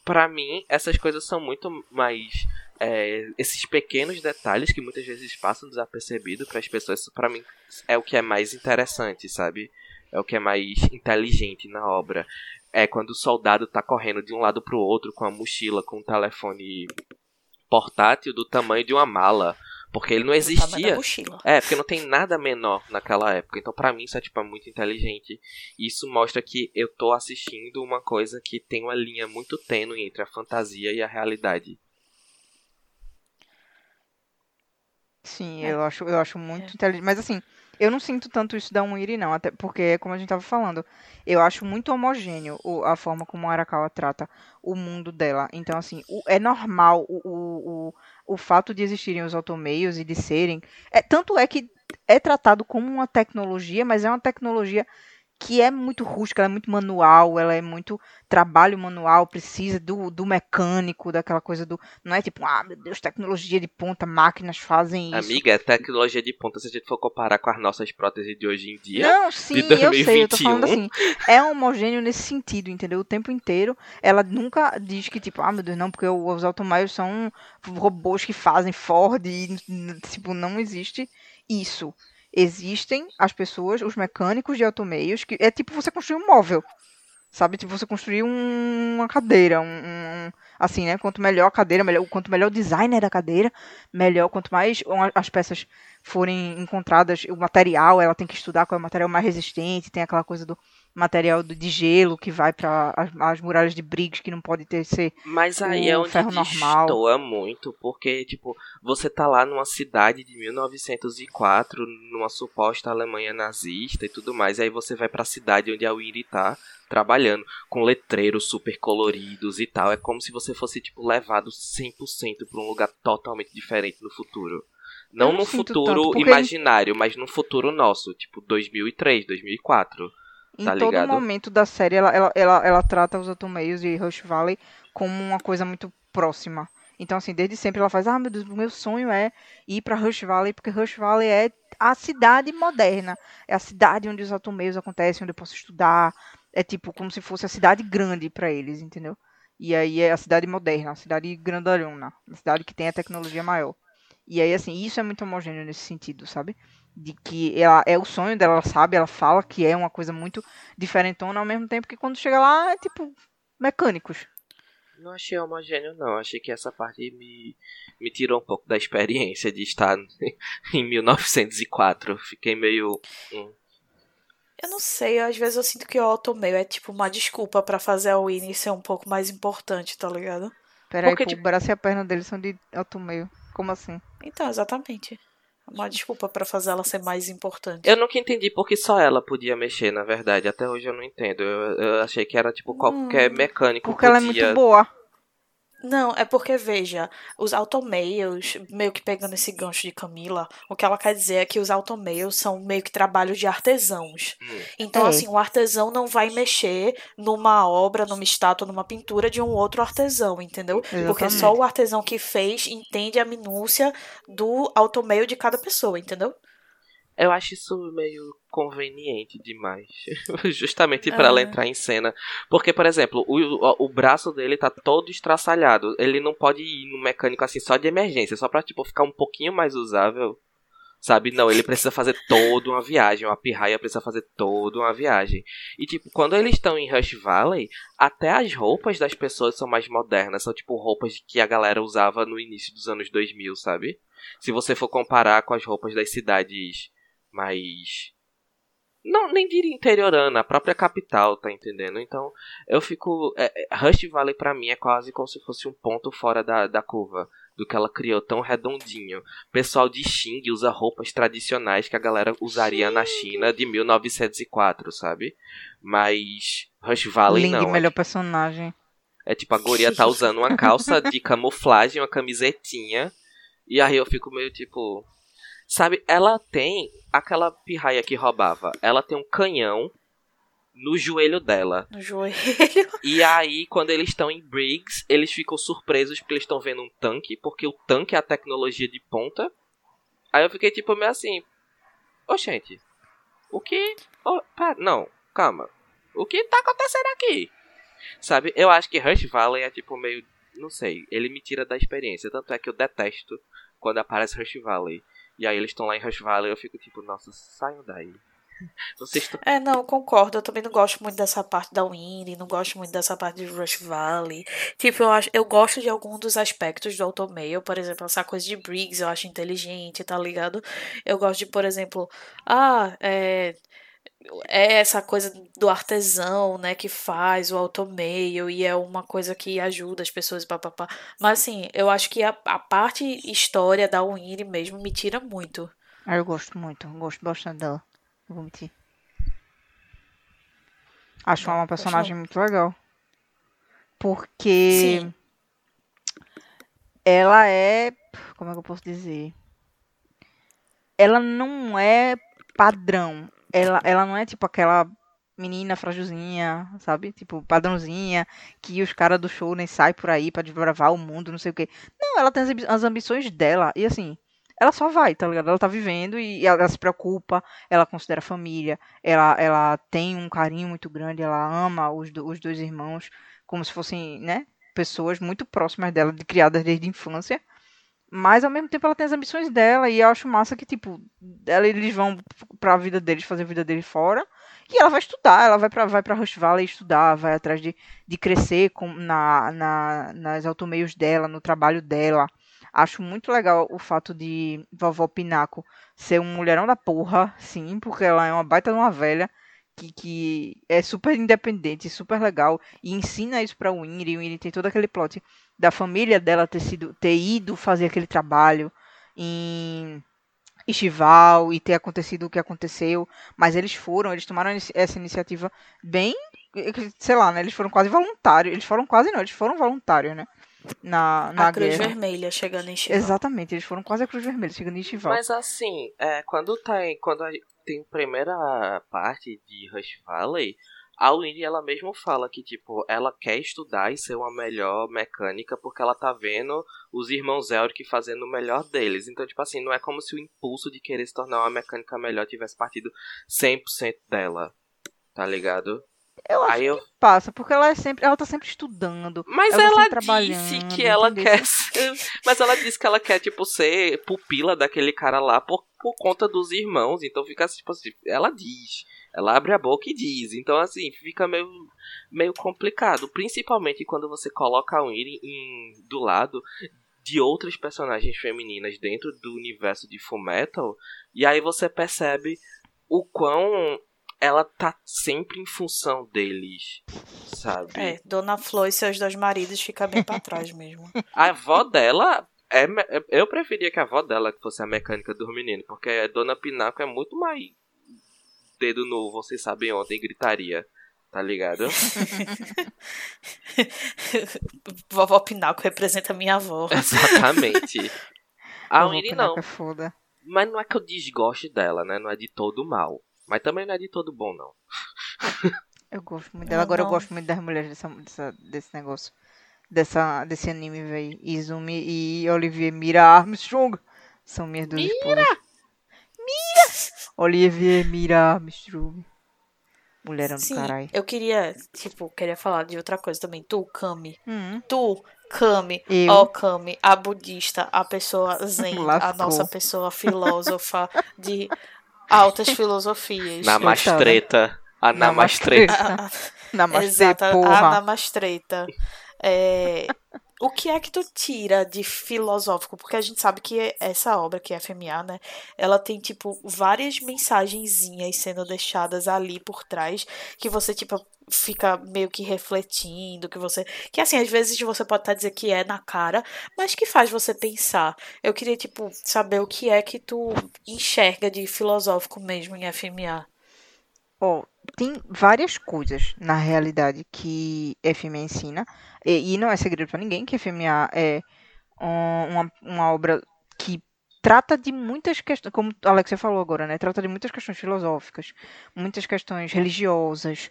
pra mim, essas coisas são muito mais. é, esses pequenos detalhes que muitas vezes passam desapercebido para as pessoas, pra mim é o que é mais interessante, sabe? É o que é mais inteligente na obra. É quando o soldado tá correndo de um lado pro outro com a mochila, com um telefone portátil do tamanho de uma mala. Porque ele não existia. É, porque não tem nada menor naquela época. Então, pra mim, isso é, tipo, muito inteligente. E Isso mostra que eu tô assistindo uma coisa que tem uma linha muito tênue entre a fantasia e a realidade. Sim, É. eu acho, eu acho muito inteligente. Mas assim, eu não sinto tanto isso da Uniri, não. Até porque, como a gente tava falando, eu acho muito homogêneo a forma como a Arakawa trata o mundo dela. Então, assim, é normal o, o, o, o fato de existirem os automeios e de serem. É, tanto é que é tratado como uma tecnologia, mas é uma tecnologia que é muito rústica, ela é muito manual, ela é muito trabalho manual, precisa do, do mecânico, daquela coisa do. Não é tipo, ah, meu Deus, tecnologia de ponta, máquinas fazem isso. Amiga, é tecnologia de ponta se a gente for comparar com as nossas próteses de hoje em dia. Não, sim, eu sei, eu tô 2021. falando assim, é homogêneo nesse sentido, entendeu? O tempo inteiro, ela nunca diz que, tipo, ah, meu Deus, não, porque os automóveis são robôs que fazem Ford e, tipo, não existe isso. Existem as pessoas, os mecânicos de automeios, que é tipo você construir um móvel, sabe? Tipo, você construir um- uma cadeira, um, um- assim, né? Quanto melhor a cadeira, melhor, quanto melhor o designer da cadeira, melhor, quanto mais as peças forem encontradas, o material, ela tem que estudar qual é o material mais resistente, tem aquela coisa do material de gelo que vai para as, as muralhas de Briggs que não pode ter ser Mas aí o é onde ferro normal. destoa muito, porque, tipo, você tá lá numa cidade de 1904, numa suposta Alemanha nazista e tudo mais, e aí você vai pra cidade onde a Winry tá trabalhando, com letreiros super coloridos e tal. É como se você fosse, tipo, levado 100% pra um lugar totalmente diferente no futuro. Não, no futuro tanto, porque- imaginário, mas no futuro nosso, tipo 2003, 2004. Em Tá todo momento da série, ela, ela, ela, ela trata os automeios e Rush Valley como uma coisa muito próxima. Então, assim, desde sempre ela faz, ah, meu Deus, o meu sonho é ir pra Rush Valley, porque Rush Valley é a cidade moderna. É a cidade onde os automeios acontecem, onde eu posso estudar. É tipo, como se fosse a cidade grande pra eles, entendeu? E aí é a cidade moderna, a cidade grandalhona, a cidade que tem a tecnologia maior. E aí, assim, isso é muito homogêneo nesse sentido, sabe? De que ela é o sonho dela, ela sabe, ela fala que é uma coisa muito diferentona, ao mesmo tempo que quando chega lá é tipo mecânicos. Não achei homogêneo, não. Achei que essa parte me, me tirou um pouco da experiência de estar em 1904. Fiquei meio. hum. Eu não sei, às vezes eu sinto que o automail é tipo uma desculpa pra fazer a Winnie ser um pouco mais importante, tá ligado? Peraí, Porque, pô, tipo- o braço e a perna dele são de alto meio. Como assim? Então, exatamente. Uma desculpa pra fazer ela ser mais importante. Eu nunca entendi porque só ela podia mexer, na verdade. Até hoje eu não entendo. Eu, eu achei que era tipo qualquer Hum, mecânico Porque ela é podia. muito boa. Não, é porque, veja, os automails, meio que pegando esse gancho de Camila, o que ela quer dizer é que os automails são meio que trabalhos de artesãos. Hum. Então, É. assim, o artesão não vai mexer numa obra, numa estátua, numa pintura de um outro artesão, entendeu? Porque Exatamente. só o artesão que fez entende a minúcia do automail de cada pessoa, entendeu? Eu acho isso meio conveniente demais. Justamente pra Ah. ela entrar em cena. Porque, por exemplo, o, o, braço dele tá todo estraçalhado. Ele não pode ir no mecânico assim só de emergência, só pra tipo, ficar um pouquinho mais usável. Sabe? Não, ele precisa fazer toda uma viagem. Uma pirraia precisa fazer toda uma viagem. E, tipo, quando eles estão em Rush Valley, até as roupas das pessoas são mais modernas. São, tipo, roupas que a galera usava no início dos anos 2000, sabe? Se você for comparar com as roupas das cidades mais. Não, nem diria interiorana, a própria capital, tá entendendo? Então, eu fico. É, é, Rush Valley pra mim é quase como se fosse um ponto fora da, da curva. Do que ela criou tão redondinho. Pessoal de Xing usa roupas tradicionais que a galera usaria na China de 1904, sabe? Mas. Rush Valley Ling, não. melhor personagem. É tipo, a guria tá usando uma calça de camuflagem, uma camisetinha. E aí eu fico meio tipo. Sabe, ela tem aquela pirraia que roubava. Ela tem um canhão no joelho dela. No joelho. E aí, quando eles estão em Briggs, eles ficam surpresos porque eles estão vendo um tanque, porque o tanque é a tecnologia de ponta. Aí eu fiquei tipo meio assim. Ô, gente, o que. Ô, pera, não, calma. O que tá acontecendo aqui? Sabe, eu acho que Rush Valley é tipo meio. Não sei, ele me tira da experiência. Tanto é que eu detesto quando aparece Rush Valley. E aí eles estão lá em Rush Valley eu fico tipo, nossa, saiam daí. Vocês estão. É, não, concordo. Eu também não gosto muito dessa parte da Winnie, não gosto muito dessa parte de Rush Valley. Tipo, eu, acho, eu gosto de algum dos aspectos do Automail, por exemplo, essa coisa de Briggs eu acho inteligente, tá ligado? Eu gosto de, por exemplo, ah, é. É essa coisa do artesão, né, que faz o automail e é uma coisa que ajuda as pessoas, papapá. Mas assim, eu acho que a, a parte história da Winnie mesmo me tira muito. Ah, eu gosto muito, eu gosto bastante dela. Vou mentir. Acho ela uma personagem muito legal. Porque Sim. ela é. Como é que eu posso dizer? Ela não é padrão. Ela, ela não é tipo aquela menina frágilzinha, sabe? Tipo, padrãozinha, que os caras do show nem saem por aí pra desbravar o mundo, não sei o quê. Não, ela tem as, as ambições dela. E assim, ela só vai, tá ligado? Ela tá vivendo e ela, ela se preocupa, ela considera família, ela, ela tem um carinho muito grande, ela ama os, do- os dois irmãos como se fossem, né? Pessoas muito próximas dela, de, criadas desde a infância. Mas ao mesmo tempo ela tem as ambições dela e eu acho massa que, tipo, ela, eles vão pra vida deles, fazer a vida deles fora. E ela vai estudar, ela vai pra, vai pra Rush Valley estudar, vai atrás de, de crescer com, na, na, nas automeios dela, no trabalho dela. Acho muito legal o fato de vovó Pinaco ser um mulherão da porra, sim, porque ela é uma baita de uma velha que, que é super independente, super legal e ensina isso pra Winnie. E Winnie tem todo aquele plot da família dela ter sido ter ido fazer aquele trabalho em estival e ter acontecido o que aconteceu, mas eles foram, eles tomaram essa iniciativa bem, sei lá, né? Eles foram quase voluntários, eles foram quase não, eles foram voluntários, né? Na, na a Cruz guerra. Vermelha chegando em Chival. Exatamente, eles foram quase a Cruz Vermelha, chegando em estival. Mas assim, é, quando tem, quando a- tem a primeira parte de Rush Valley, a Winnie ela mesmo fala que tipo, ela quer estudar e ser uma melhor mecânica porque ela tá vendo os irmãos Elric fazendo o melhor deles. Então, tipo assim, não é como se o impulso de querer se tornar uma mecânica melhor tivesse partido 100% dela. Tá ligado? Eu acho Aí eu que passa, porque ela é sempre, ela tá sempre estudando. Mas Ela tá ela disse que ela entendeu? quer ser... Mas ela disse que ela quer, tipo, ser pupila daquele cara lá por, por conta dos irmãos. Então fica tipo assim, ela diz. Ela abre a boca e diz. Então, assim, fica meio, meio complicado. Principalmente quando você coloca a Winnie em, do lado de outras personagens femininas dentro do universo de Fullmetal. E aí você percebe o quão ela tá sempre em função deles, sabe? É, Dona Flor e seus dois maridos fica bem pra trás mesmo. A avó dela. É, eu preferia que a avó dela fosse a mecânica dos meninos, porque a Dona Pinaco é muito mais dedo no vocês sabem ontem gritaria. tá ligado? Vovó Pinaco representa minha avó. Exatamente. A Winnie não. É foda. Mas não é que eu desgoste dela, né? Não é de todo mal. Mas também não é de todo bom, não. Eu gosto muito dela. Eu Agora eu não. gosto muito das mulheres dessa, dessa- desse negócio. Dessa, desse anime, velho. Izumi e Olivier Mira Armstrong. São minhas duas esposas. Olivier Mira Armstrong. Mulherão do caralho. eu queria, tipo, queria falar de outra coisa também. Tu, Kami. Hum, Tu, Kami, Eu. ó Kami, a budista, a pessoa zen, a Lascou. nossa pessoa filósofa de altas filosofias. Namastreta. A namastreta. A- a- Namastê, Exato, a- a namastreta. É, o que é que tu tira de filosófico? Porque a gente sabe que essa obra, que é FMA, né? Ela tem, tipo, várias mensagenzinhas sendo deixadas ali por trás, que você, tipo, fica meio que refletindo, que você... Que, assim, às vezes você pode até dizer que é na cara, mas que faz você pensar. Eu queria, tipo, saber o que é que tu enxerga de filosófico mesmo em FMA. Ó, tem várias coisas na realidade que FMA ensina, e, e não é segredo pra ninguém que FMA é um- uma, uma obra que trata de muitas questões, como a Alexia falou agora, né? Trata de muitas questões filosóficas, muitas questões religiosas,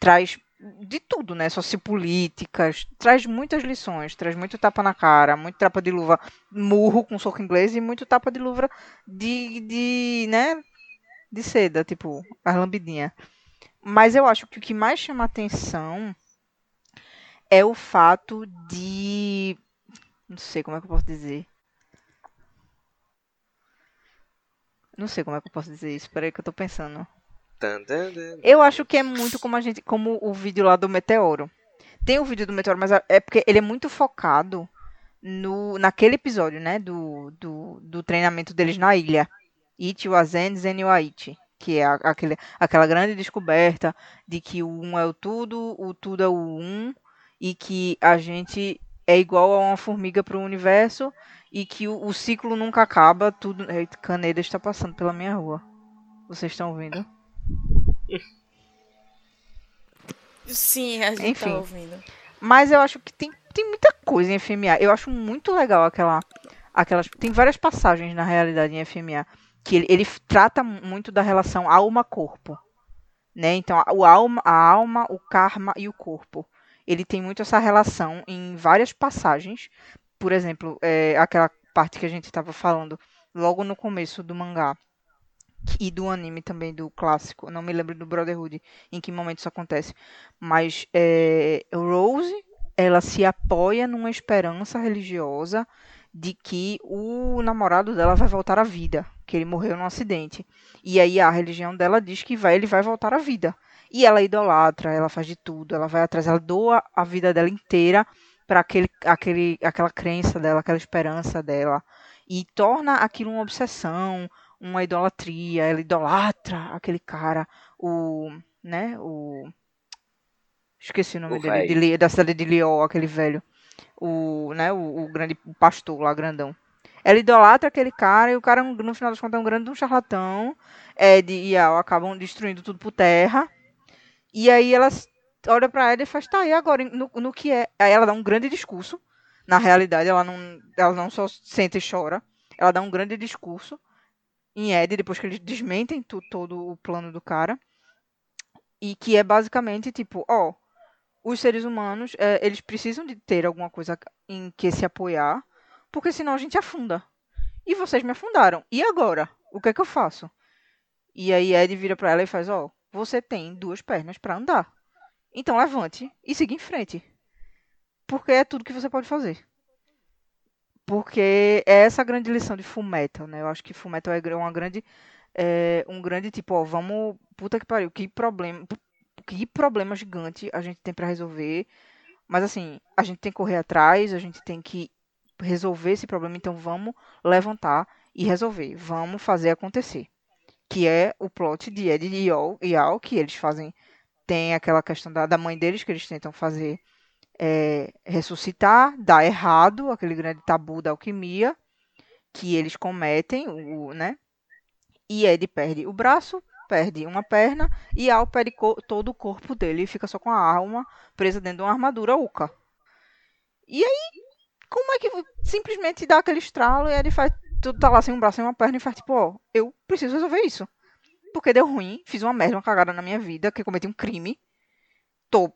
traz de tudo, né? Sociopolíticas, traz muitas lições, traz muito tapa na cara, muito tapa de luva murro com soco inglês e muito tapa de luva de, de né? De seda, tipo, as lambidinhas. Mas eu acho que o que mais chama atenção é o fato de. Não sei como é que eu posso dizer. Não sei como é que eu posso dizer isso. Peraí que eu tô pensando. Eu acho que é muito como a gente. Como o vídeo lá do Meteoro. Tem o vídeo do Meteoro, mas é porque ele é muito focado no, naquele episódio, né? Do, do, do treinamento deles na ilha. Ichi Wazen Zen Waichi. Que é aquele, aquela grande descoberta de que o um é o tudo, o tudo é o um, e que a gente é igual a uma formiga para o universo, e que o, o ciclo nunca acaba, tudo. Eita, Caneda está passando pela minha rua. Vocês estão ouvindo? Sim, a gente Enfim. tá ouvindo. Mas eu acho que tem, tem muita coisa em FMA. Eu acho muito legal aquela. Aquelas, tem várias passagens na realidade em FMA que ele, ele trata muito da relação alma-corpo. Né? Então, o alma, a alma, o karma e o corpo. Ele tem muito essa relação em várias passagens. Por exemplo, é, aquela parte que a gente estava falando logo no começo do mangá. E do anime também, do clássico. Não me lembro do Brotherhood, em que momento isso acontece. Mas é, Rose, ela se apoia numa esperança religiosa de que o namorado dela vai voltar à vida, que ele morreu num acidente. E aí a religião dela diz que vai, ele vai voltar à vida. E ela idolatra, ela faz de tudo, ela vai atrás, ela doa a vida dela inteira para aquele, aquele, aquela crença dela, aquela esperança dela. E torna aquilo uma obsessão, uma idolatria. Ela idolatra aquele cara, o. né? O. Esqueci o nome O dele, de da cidade de Liol, aquele velho. O, né, o, o grande o pastor lá, grandão. Ela idolatra aquele cara e o cara, no final das contas, é um grande um charlatão. Ed e Al acabam destruindo tudo por terra. E aí ela olha pra ela e faz, tá, e agora? No, no que é? Aí ela dá um grande discurso. Na realidade, ela não, ela não só senta e chora. Ela dá um grande discurso em Ed, depois que eles desmentem todo o plano do cara. E que é basicamente tipo, ó, os seres humanos, é, eles precisam de ter alguma coisa em que se apoiar, porque senão a gente afunda. E vocês me afundaram. E agora? O que é que eu faço? E aí Ed vira pra ela e faz, ó, você tem duas pernas pra andar. Então levante e siga em frente. Porque é tudo que você pode fazer. Porque é essa grande lição de Fullmetal, né? Eu acho que Fullmetal é uma grande é, um grande tipo, ó, vamos, puta que pariu, que problema, que problema gigante a gente tem pra resolver. Mas assim, a gente tem que correr atrás, a gente tem que resolver esse problema, então vamos levantar e resolver, vamos fazer acontecer. Que é o plot de Ed e Yao que eles fazem, tem aquela questão da, da mãe deles que eles tentam fazer é, ressuscitar, dá errado, aquele grande tabu da alquimia que eles cometem, o, né? E Ed perde o braço perde uma perna e Al perde todo o corpo dele e fica só com a alma presa dentro de uma armadura Uka. E aí, como é que simplesmente dá aquele estralo e ele faz. Tu tá lá sem um braço e uma perna e faz tipo, ó, eu preciso resolver isso. Porque deu ruim, fiz uma merda, uma cagada na minha vida, que cometi um crime. Tô.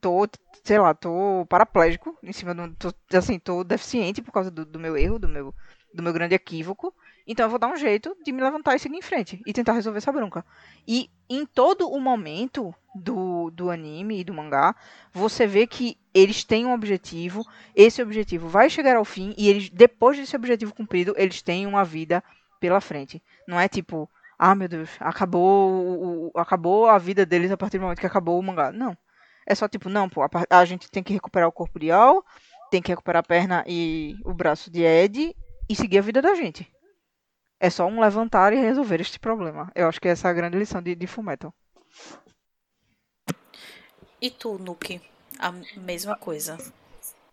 Tô, sei lá, tô paraplégico em cima do. Tô, assim, tô deficiente por causa do, do meu erro, do meu, do meu grande equívoco. Então eu vou dar um jeito de me levantar e seguir em frente e tentar resolver essa bronca. E em todo o momento do, do anime e do mangá, você vê que eles têm um objetivo, esse objetivo vai chegar ao fim e eles depois desse objetivo cumprido, eles têm uma vida pela frente. Não é tipo, ah, meu Deus, acabou, acabou a vida deles a partir do momento que acabou o mangá. Não. É só tipo, não, pô, a, a gente tem que recuperar o corpo de Al, tem que recuperar a perna e o braço de Ed e seguir a vida da gente. É só um levantar e resolver este problema. Eu acho que essa é a grande lição de, de Fullmetal. E tu, Nuke? A mesma coisa.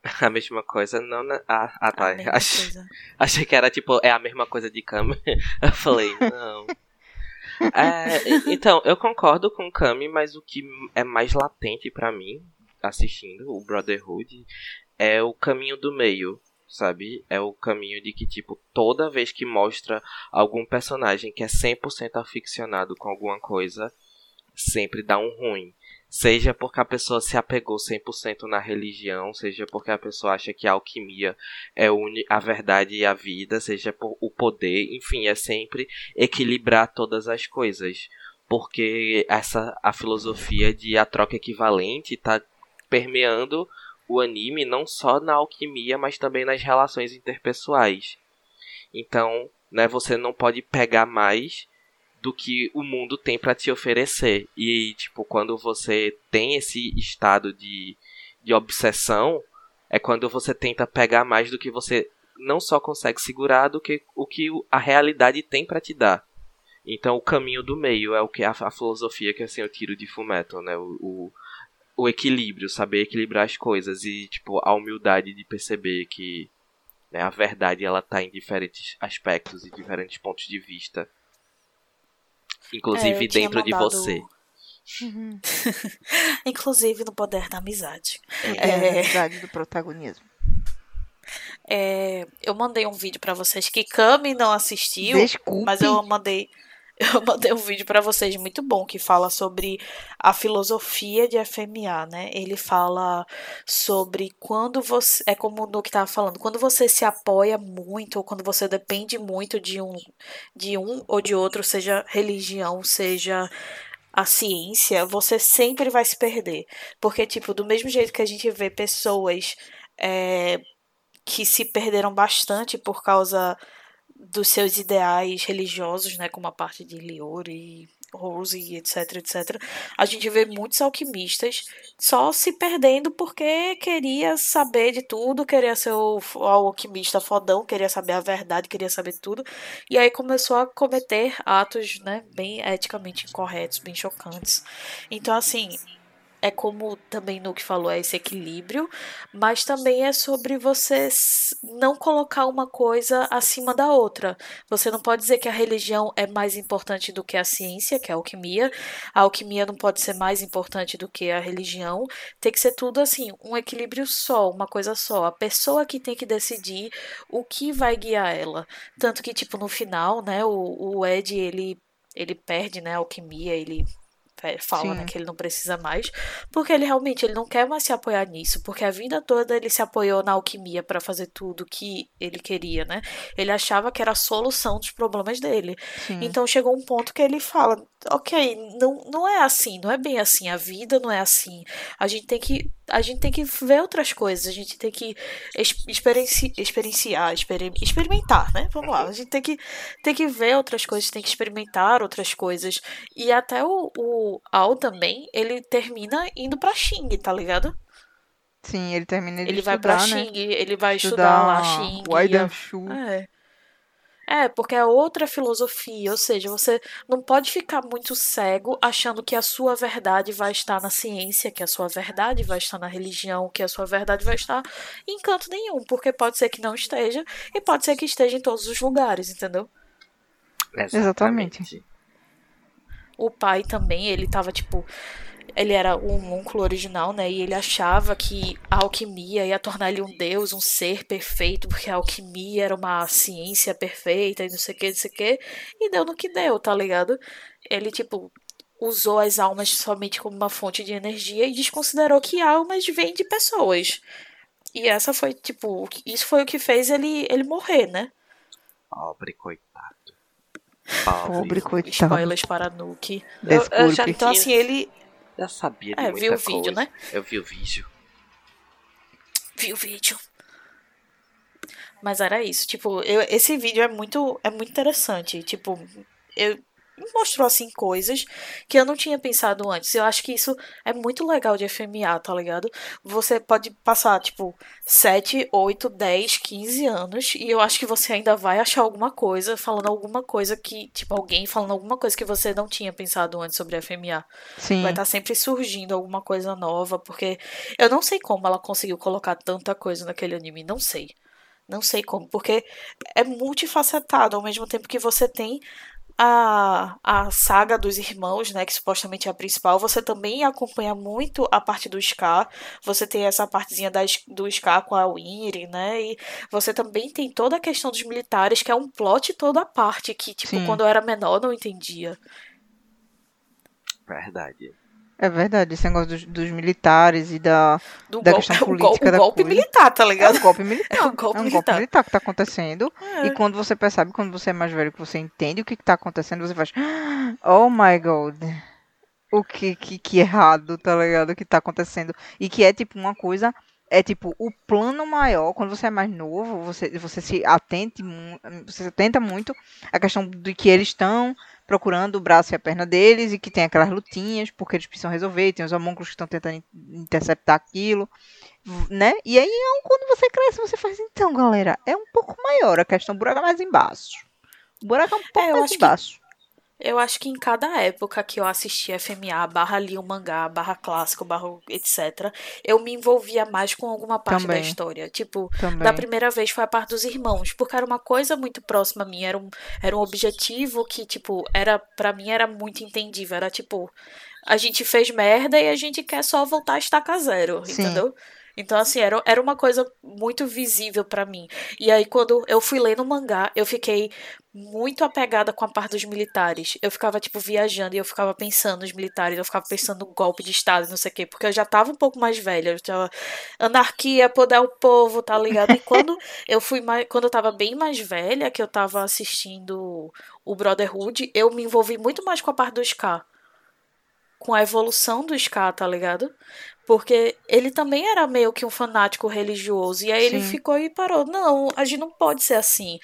A mesma coisa, não, né? Ah, ah tá. Achei, achei que era tipo, é a mesma coisa de Kami. Eu falei, não. é, então, eu concordo com o Kami, mas o que é mais latente para mim, assistindo o Brotherhood, é o caminho do meio sabe? É o caminho de que, tipo, toda vez que mostra algum personagem que é 100% aficionado com alguma coisa, sempre dá um ruim. Seja porque a pessoa se apegou 100% na religião, seja porque a pessoa acha que a alquimia é a verdade e a vida, seja por o poder, enfim, é sempre equilibrar todas as coisas. Porque essa a filosofia de a troca equivalente está permeando o anime não só na alquimia, mas também nas relações interpessoais. Então, né, você não pode pegar mais do que o mundo tem para te oferecer. E, tipo, quando você tem esse estado de, de obsessão, é quando você tenta pegar mais do que você não só consegue segurar, do que o que a realidade tem para te dar. Então, o caminho do meio é o que a, a filosofia que assim eu tiro de Fullmetal, né? O, o, o equilíbrio, saber equilibrar as coisas e tipo a humildade de perceber que né, a verdade ela tá em diferentes aspectos e diferentes pontos de vista, inclusive é, dentro mandado... de você. Uhum. inclusive no poder da amizade. É, é... a amizade do protagonismo. É, eu mandei um vídeo para vocês que Kami não assistiu, Desculpe. mas eu mandei eu mandei um vídeo para vocês muito bom que fala sobre a filosofia de FMA, né? Ele fala sobre quando você é como no que estava falando, quando você se apoia muito ou quando você depende muito de um de um ou de outro, seja religião, seja a ciência, você sempre vai se perder. Porque, tipo, do mesmo jeito que a gente vê pessoas é, que se perderam bastante por causa dos seus ideais religiosos, né, como a parte de Liori, Rose, etc, etc. A gente vê muitos alquimistas só se perdendo porque queria saber de tudo, queria ser o, o alquimista fodão, queria saber a verdade, queria saber tudo, e aí começou a cometer atos, né, bem eticamente incorretos, bem chocantes. Então, assim, é como também que falou, é esse equilíbrio, mas também é sobre você não colocar uma coisa acima da outra. Você não pode dizer que a religião é mais importante do que a ciência, que é a alquimia. A alquimia não pode ser mais importante do que a religião. Tem que ser tudo assim, um equilíbrio só, uma coisa só. A pessoa que tem que decidir o que vai guiar ela. Tanto que, tipo, no final, né, o, o Ed, ele ele perde, né, a alquimia, ele fala né, que ele não precisa mais, porque ele realmente ele não quer mais se apoiar nisso, porque a vida toda ele se apoiou na alquimia para fazer tudo que ele queria, né? Ele achava que era a solução dos problemas dele. Sim. Então chegou um ponto que ele fala: ok, não, não é assim, não é bem assim, a vida não é assim. A gente tem que a gente tem que ver outras coisas, a gente tem que experienci, experienciar, exper, experimentar, né? Vamos lá, a gente tem que, tem que ver outras coisas, tem que experimentar outras coisas. E até o, o Al também, ele termina indo pra Xing, tá ligado? Sim, ele termina de Ele estudar, vai pra né? Xing, ele vai estudar, estudar lá Xing. Waidanshu. É. É, porque é outra filosofia, ou seja, você não pode ficar muito cego achando que a sua verdade vai estar na ciência, que a sua verdade vai estar na religião, que a sua verdade vai estar em canto nenhum, porque pode ser que não esteja e pode ser que esteja em todos os lugares, entendeu? Exatamente. o pai também, ele tava tipo ele era o homúnculo original, né? E ele achava que a alquimia ia tornar ele um deus, um ser perfeito, porque a alquimia era uma ciência perfeita e não sei o que, não sei o que. E deu no que deu, tá ligado? Ele, tipo, usou as almas somente como uma fonte de energia e desconsiderou que almas vêm de pessoas. E essa foi, tipo, isso foi o que fez ele, ele morrer, né? Pobre coitado. Pobre, Pobre coitado. Spoilers para Nuke. Eu, eu já, então, assim, ele, já sabia de é, muita viu o coisa. vídeo, né? Eu vi o vídeo. Vi o vídeo. Mas era isso, tipo, eu, esse vídeo é muito, é muito interessante. Tipo, eu mostrou assim coisas que eu não tinha pensado antes. Eu acho que isso é muito legal de FMA, tá ligado? Você pode passar, tipo, 7, 8, 10, 15 anos e eu acho que você ainda vai achar alguma coisa, falando alguma coisa que, tipo, alguém falando alguma coisa que você não tinha pensado antes sobre FMA. Sim. Vai estar sempre surgindo alguma coisa nova, porque eu não sei como ela conseguiu colocar tanta coisa naquele anime, não sei. Não sei como, porque é multifacetado, ao mesmo tempo que você tem a, a saga dos irmãos, né, que supostamente é a principal, você também acompanha muito a parte do Scar. Você tem essa partezinha da, do Scar com a Winry, né? E você também tem toda a questão dos militares, que é um plot toda a parte que, tipo, Sim. quando eu era menor eu não entendia. Verdade. É verdade, esse negócio dos, dos militares e da, Do da questão o política o da golpe coisa. militar, tá É ligado? um golpe militar. É um golpe é um militar. golpe militar que tá acontecendo. É. E quando você percebe, quando você é mais velho, que você entende o que, que tá acontecendo, você faz. Oh my god. O que, que, que errado, tá ligado? Que tá acontecendo. E que é tipo uma coisa. É tipo, o plano maior, quando você é mais novo, você, você se atente, você se atenta muito à questão de que eles estão procurando o braço e a perna deles e que tem aquelas lutinhas, porque eles precisam resolver, tem os homúnculos que estão tentando in- interceptar aquilo, né? E aí, é quando você cresce, você faz, então, galera, é um pouco maior a questão, o buraco é mais embaixo. O buraco é um pouco eu mais embaixo. Eu acho que em cada época que eu assisti FMA, barra li um mangá, barra clássico, barra etc., eu me envolvia mais com alguma parte Também. da história. Tipo, Também. da primeira vez foi a parte dos irmãos, porque era uma coisa muito próxima a mim, era um, era um objetivo que, tipo, era para mim era muito entendível. Era tipo, a gente fez merda e a gente quer só voltar a estaca zero, Sim. entendeu? Então, assim, era, era uma coisa muito visível pra mim. E aí, quando eu fui lendo o mangá, eu fiquei muito apegada com a parte dos militares. Eu ficava, tipo, viajando e eu ficava pensando nos militares, eu ficava pensando no golpe de Estado, não sei o quê, porque eu já tava um pouco mais velha, eu tava anarquia, poder ao povo, tá ligado? E quando eu fui mais, quando eu tava bem mais velha, que eu tava assistindo o Brotherhood, eu me envolvi muito mais com a parte do Ska. Com a evolução do Ska, tá ligado? Porque ele também era meio que um fanático religioso. E aí ele Sim. ficou e parou. Não, a gente não pode ser assim.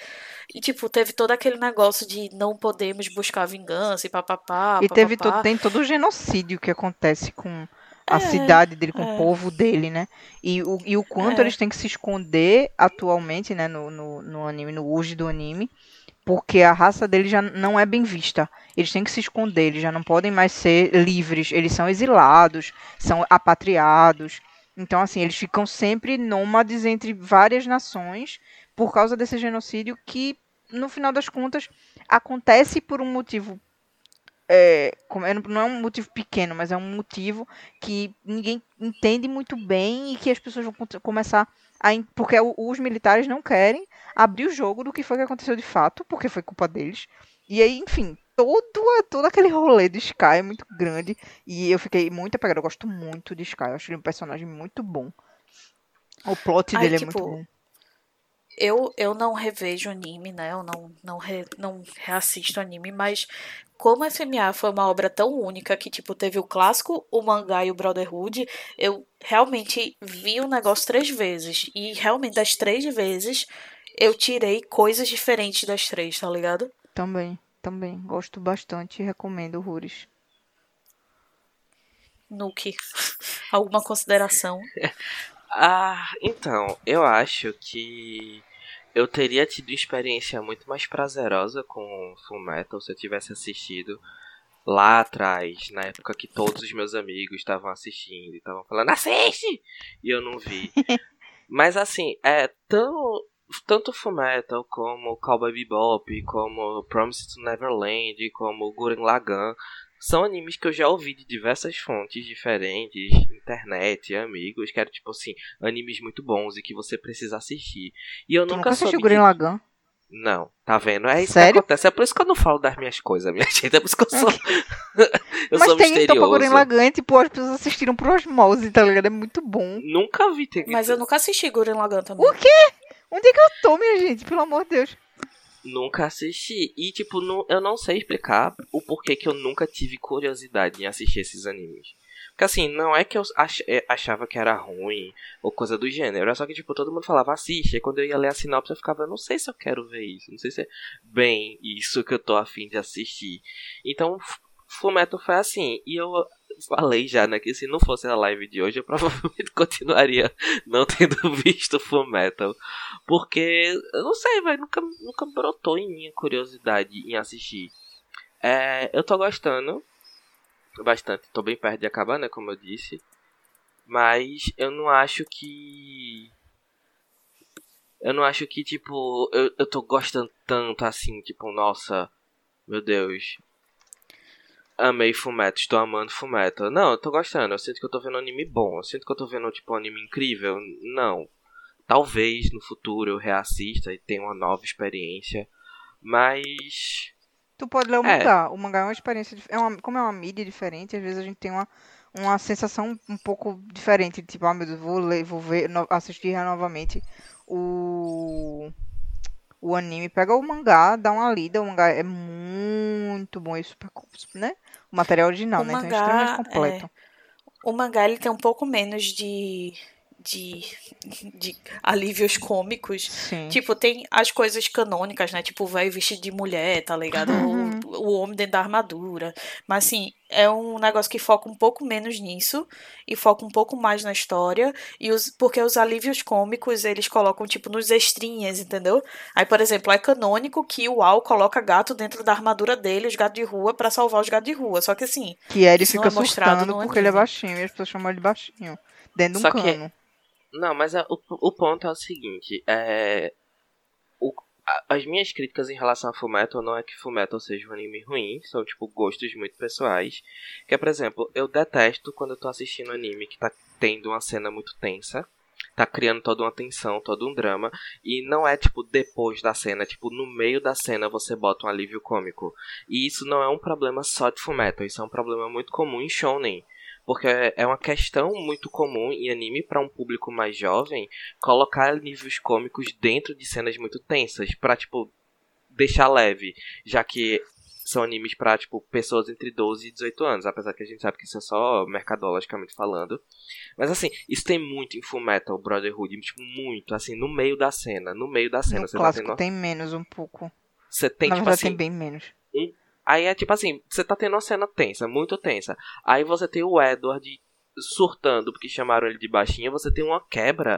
E, tipo, teve todo aquele negócio de não podemos buscar vingança e papapá. E teve todo, tem todo o genocídio que acontece com a É, cidade dele, com é. o povo dele, né? E o, e o quanto É. eles têm que se esconder atualmente, né, no, no, no anime, no auge do anime, porque a raça dele já não é bem vista. Eles têm que se esconder, eles já não podem mais ser livres, eles são exilados, são apatriados. Então, assim, eles ficam sempre nômades entre várias nações por causa desse genocídio que, no final das contas, acontece por um motivo é, como é- não é um motivo pequeno, mas é um motivo que ninguém entende muito bem e que as pessoas vão começar a. Porque os militares não querem abrir o jogo do que foi que aconteceu de fato, porque foi culpa deles. E aí, enfim, todo, todo aquele rolê de Sky é muito grande. E eu fiquei muito apegada. Eu gosto muito de Sky. Eu acho ele um personagem muito bom. O plot Ai, dele é tipo, muito bom. Eu, eu não revejo anime, né? Eu não, não, re- não reassisto anime, mas como FMA foi uma obra tão única que, tipo, teve o clássico, o mangá e o Brotherhood, eu realmente vi o negócio três vezes. E realmente, das três vezes, eu tirei coisas diferentes das três, tá ligado? Também, também. Gosto bastante e recomendo Ruris. Nuke. Alguma consideração? Ah, então, eu acho que eu teria tido experiência muito mais prazerosa com Full Metal se eu tivesse assistido lá atrás, na época que todos os meus amigos estavam assistindo e estavam falando, assiste! E eu não vi. Mas assim, é tão. Tanto Fullmetal como Cowboy Bebop, como Promise to Neverland, como Gurren Lagann, são animes que eu já ouvi de diversas fontes diferentes, internet, amigos, que eram tipo assim, animes muito bons e que você precisa assistir. E eu Tu nunca nunca soube assistiu Gurren de- Lagann? Não, tá vendo? É isso Sério? que acontece. É por isso que eu não falo das minhas coisas, minha gente. É por isso que eu sou. eu Mas sou tem então pra Gurren misterioso. Lagann, e, tipo, as pessoas assistiram por osmose, tá ligado? É muito bom. Nunca vi. Tem... Mas eu nunca assisti Gurren Lagann também. O quê? Onde é que eu tô, minha gente? Pelo amor de Deus. Nunca assisti. E, tipo, não, eu não sei explicar o porquê que eu nunca tive curiosidade em assistir esses animes. Porque, assim, não é que eu eh, achava que era ruim ou coisa do gênero. Era só que, tipo, todo mundo falava, assiste. E quando eu ia ler a sinopse, eu ficava, eu não sei se eu quero ver isso. Não sei se é bem isso que eu tô afim de assistir. Então, F- Fullmetal foi assim. E eu falei já, né, que se não fosse a live de hoje, eu provavelmente continuaria não tendo visto Fullmetal. Porque, eu não sei, velho, nunca, nunca brotou em mim a curiosidade em assistir. É, eu tô gostando bastante, tô bem perto de acabar, né, como eu disse. Mas eu não acho que. Eu não acho que, tipo, eu, eu tô gostando tanto assim, tipo, nossa, meu Deus. Amei Fumeto, estou amando Fumeto. Não, eu tô gostando, eu sinto que eu tô vendo um anime bom, eu sinto que eu tô vendo, tipo, um anime incrível. Não. Talvez no futuro eu reassista e tenha uma nova experiência. Mas. Tu pode ler o É. mangá. O mangá é uma experiência. É uma, como é uma mídia diferente, às vezes a gente tem uma, uma sensação um pouco diferente. Tipo, ah, meu Deus, vou ler, vou ver, no- assistir novamente o. O anime. Pega o mangá, dá uma lida. O mangá é muito bom e super, co- né? O material original, O né? Então é mangá, extremamente completo. O mangá ele tem um pouco menos de, de, de alívios cômicos. Sim. Tipo, tem as coisas canônicas, né? Tipo, o velho vestido de mulher, tá ligado? Uhum. O, o homem dentro da armadura. Mas, assim, é um negócio que foca um pouco menos nisso e foca um pouco mais na história. E os, porque os alívios cômicos, eles colocam, tipo, nos extrinhas, entendeu? Aí, por exemplo, é canônico que o Al coloca gato dentro da armadura dele, os gatos de rua, pra salvar os gatos de rua. Só que, assim, Que ele fica é mostrado porque ele é baixinho e as pessoas chamam ele de baixinho. Dentro de um Só que- cano. Não, mas é- o, o ponto é o seguinte, é. o- a- as minhas críticas em relação a Fullmetal não é que Fullmetal seja um anime ruim, são tipo gostos muito pessoais. Que é, por exemplo, eu detesto quando eu tô assistindo anime que tá tendo uma cena muito tensa, tá criando toda uma tensão, todo um drama, e não é tipo depois da cena, é, tipo no meio da cena você bota um alívio cômico. E isso não é um problema só de Fullmetal, isso é um problema muito comum em Shonen. Porque é uma questão muito comum em anime para um público mais jovem colocar alívios cômicos dentro de cenas muito tensas pra, tipo, deixar leve, já que são animes pra, tipo, pessoas entre 12 e 18 anos, apesar que a gente sabe que isso é só mercadologicamente falando. Mas assim, isso tem muito em Fullmetal Brotherhood, tipo, muito, assim, no meio da cena, no meio da cena, No você tá clássico tendo... tem menos um pouco. Você tem, Na tipo verdade assim... tem bem menos. Aí é tipo assim, você tá tendo uma cena tensa, muito tensa. Aí você tem o Edward surtando porque chamaram ele de baixinho, você tem uma quebra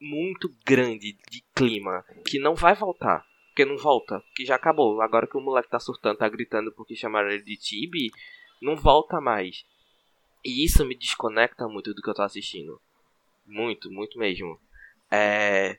muito grande de clima que não vai voltar. Porque não volta, que já acabou. Agora que o moleque tá surtando, tá gritando porque chamaram ele de Tibi, não volta mais. E isso me desconecta muito do que eu tô assistindo. Muito, muito mesmo. É.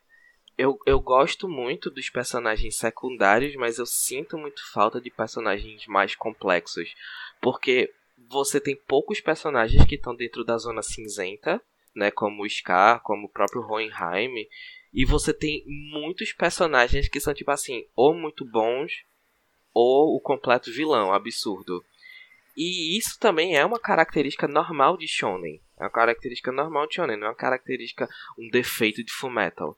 Eu, eu gosto muito dos personagens secundários, mas eu sinto muito falta de personagens mais complexos. Porque você tem poucos personagens que estão dentro da zona cinzenta, né? Como o Scar, como o próprio Hohenheim. E você tem muitos personagens que são, tipo assim, ou muito bons, ou o completo vilão, absurdo. E isso também é uma característica normal de Shonen. É uma característica normal de Shonen, não é uma característica, um defeito de Fullmetal.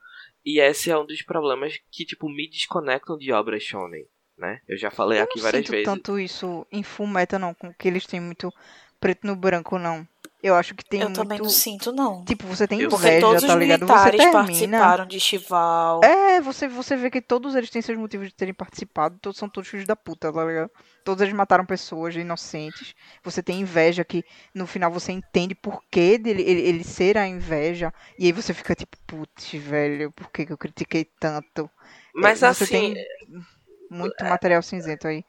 E esse é um dos problemas que, tipo, me desconectam de obras Shonen, né? Eu já falei Eu aqui não várias vezes. tanto isso em Fullmetal, não, com que eles têm muito preto no branco, não. Eu acho que tem eu muito... também não sinto, não. Tipo, você tem inveja, todos tá os ligado? Você militares termina... participaram de Chival. É, você, você vê que todos eles têm seus motivos de terem participado, todos são todos filhos da puta, tá ligado? Todos eles mataram pessoas inocentes. Você tem inveja que no final você entende por que dele, ele, ele ser a inveja. E aí você fica tipo, putz, velho, por que, que eu critiquei tanto? Mas É, você assim, tem muito material cinzento aí.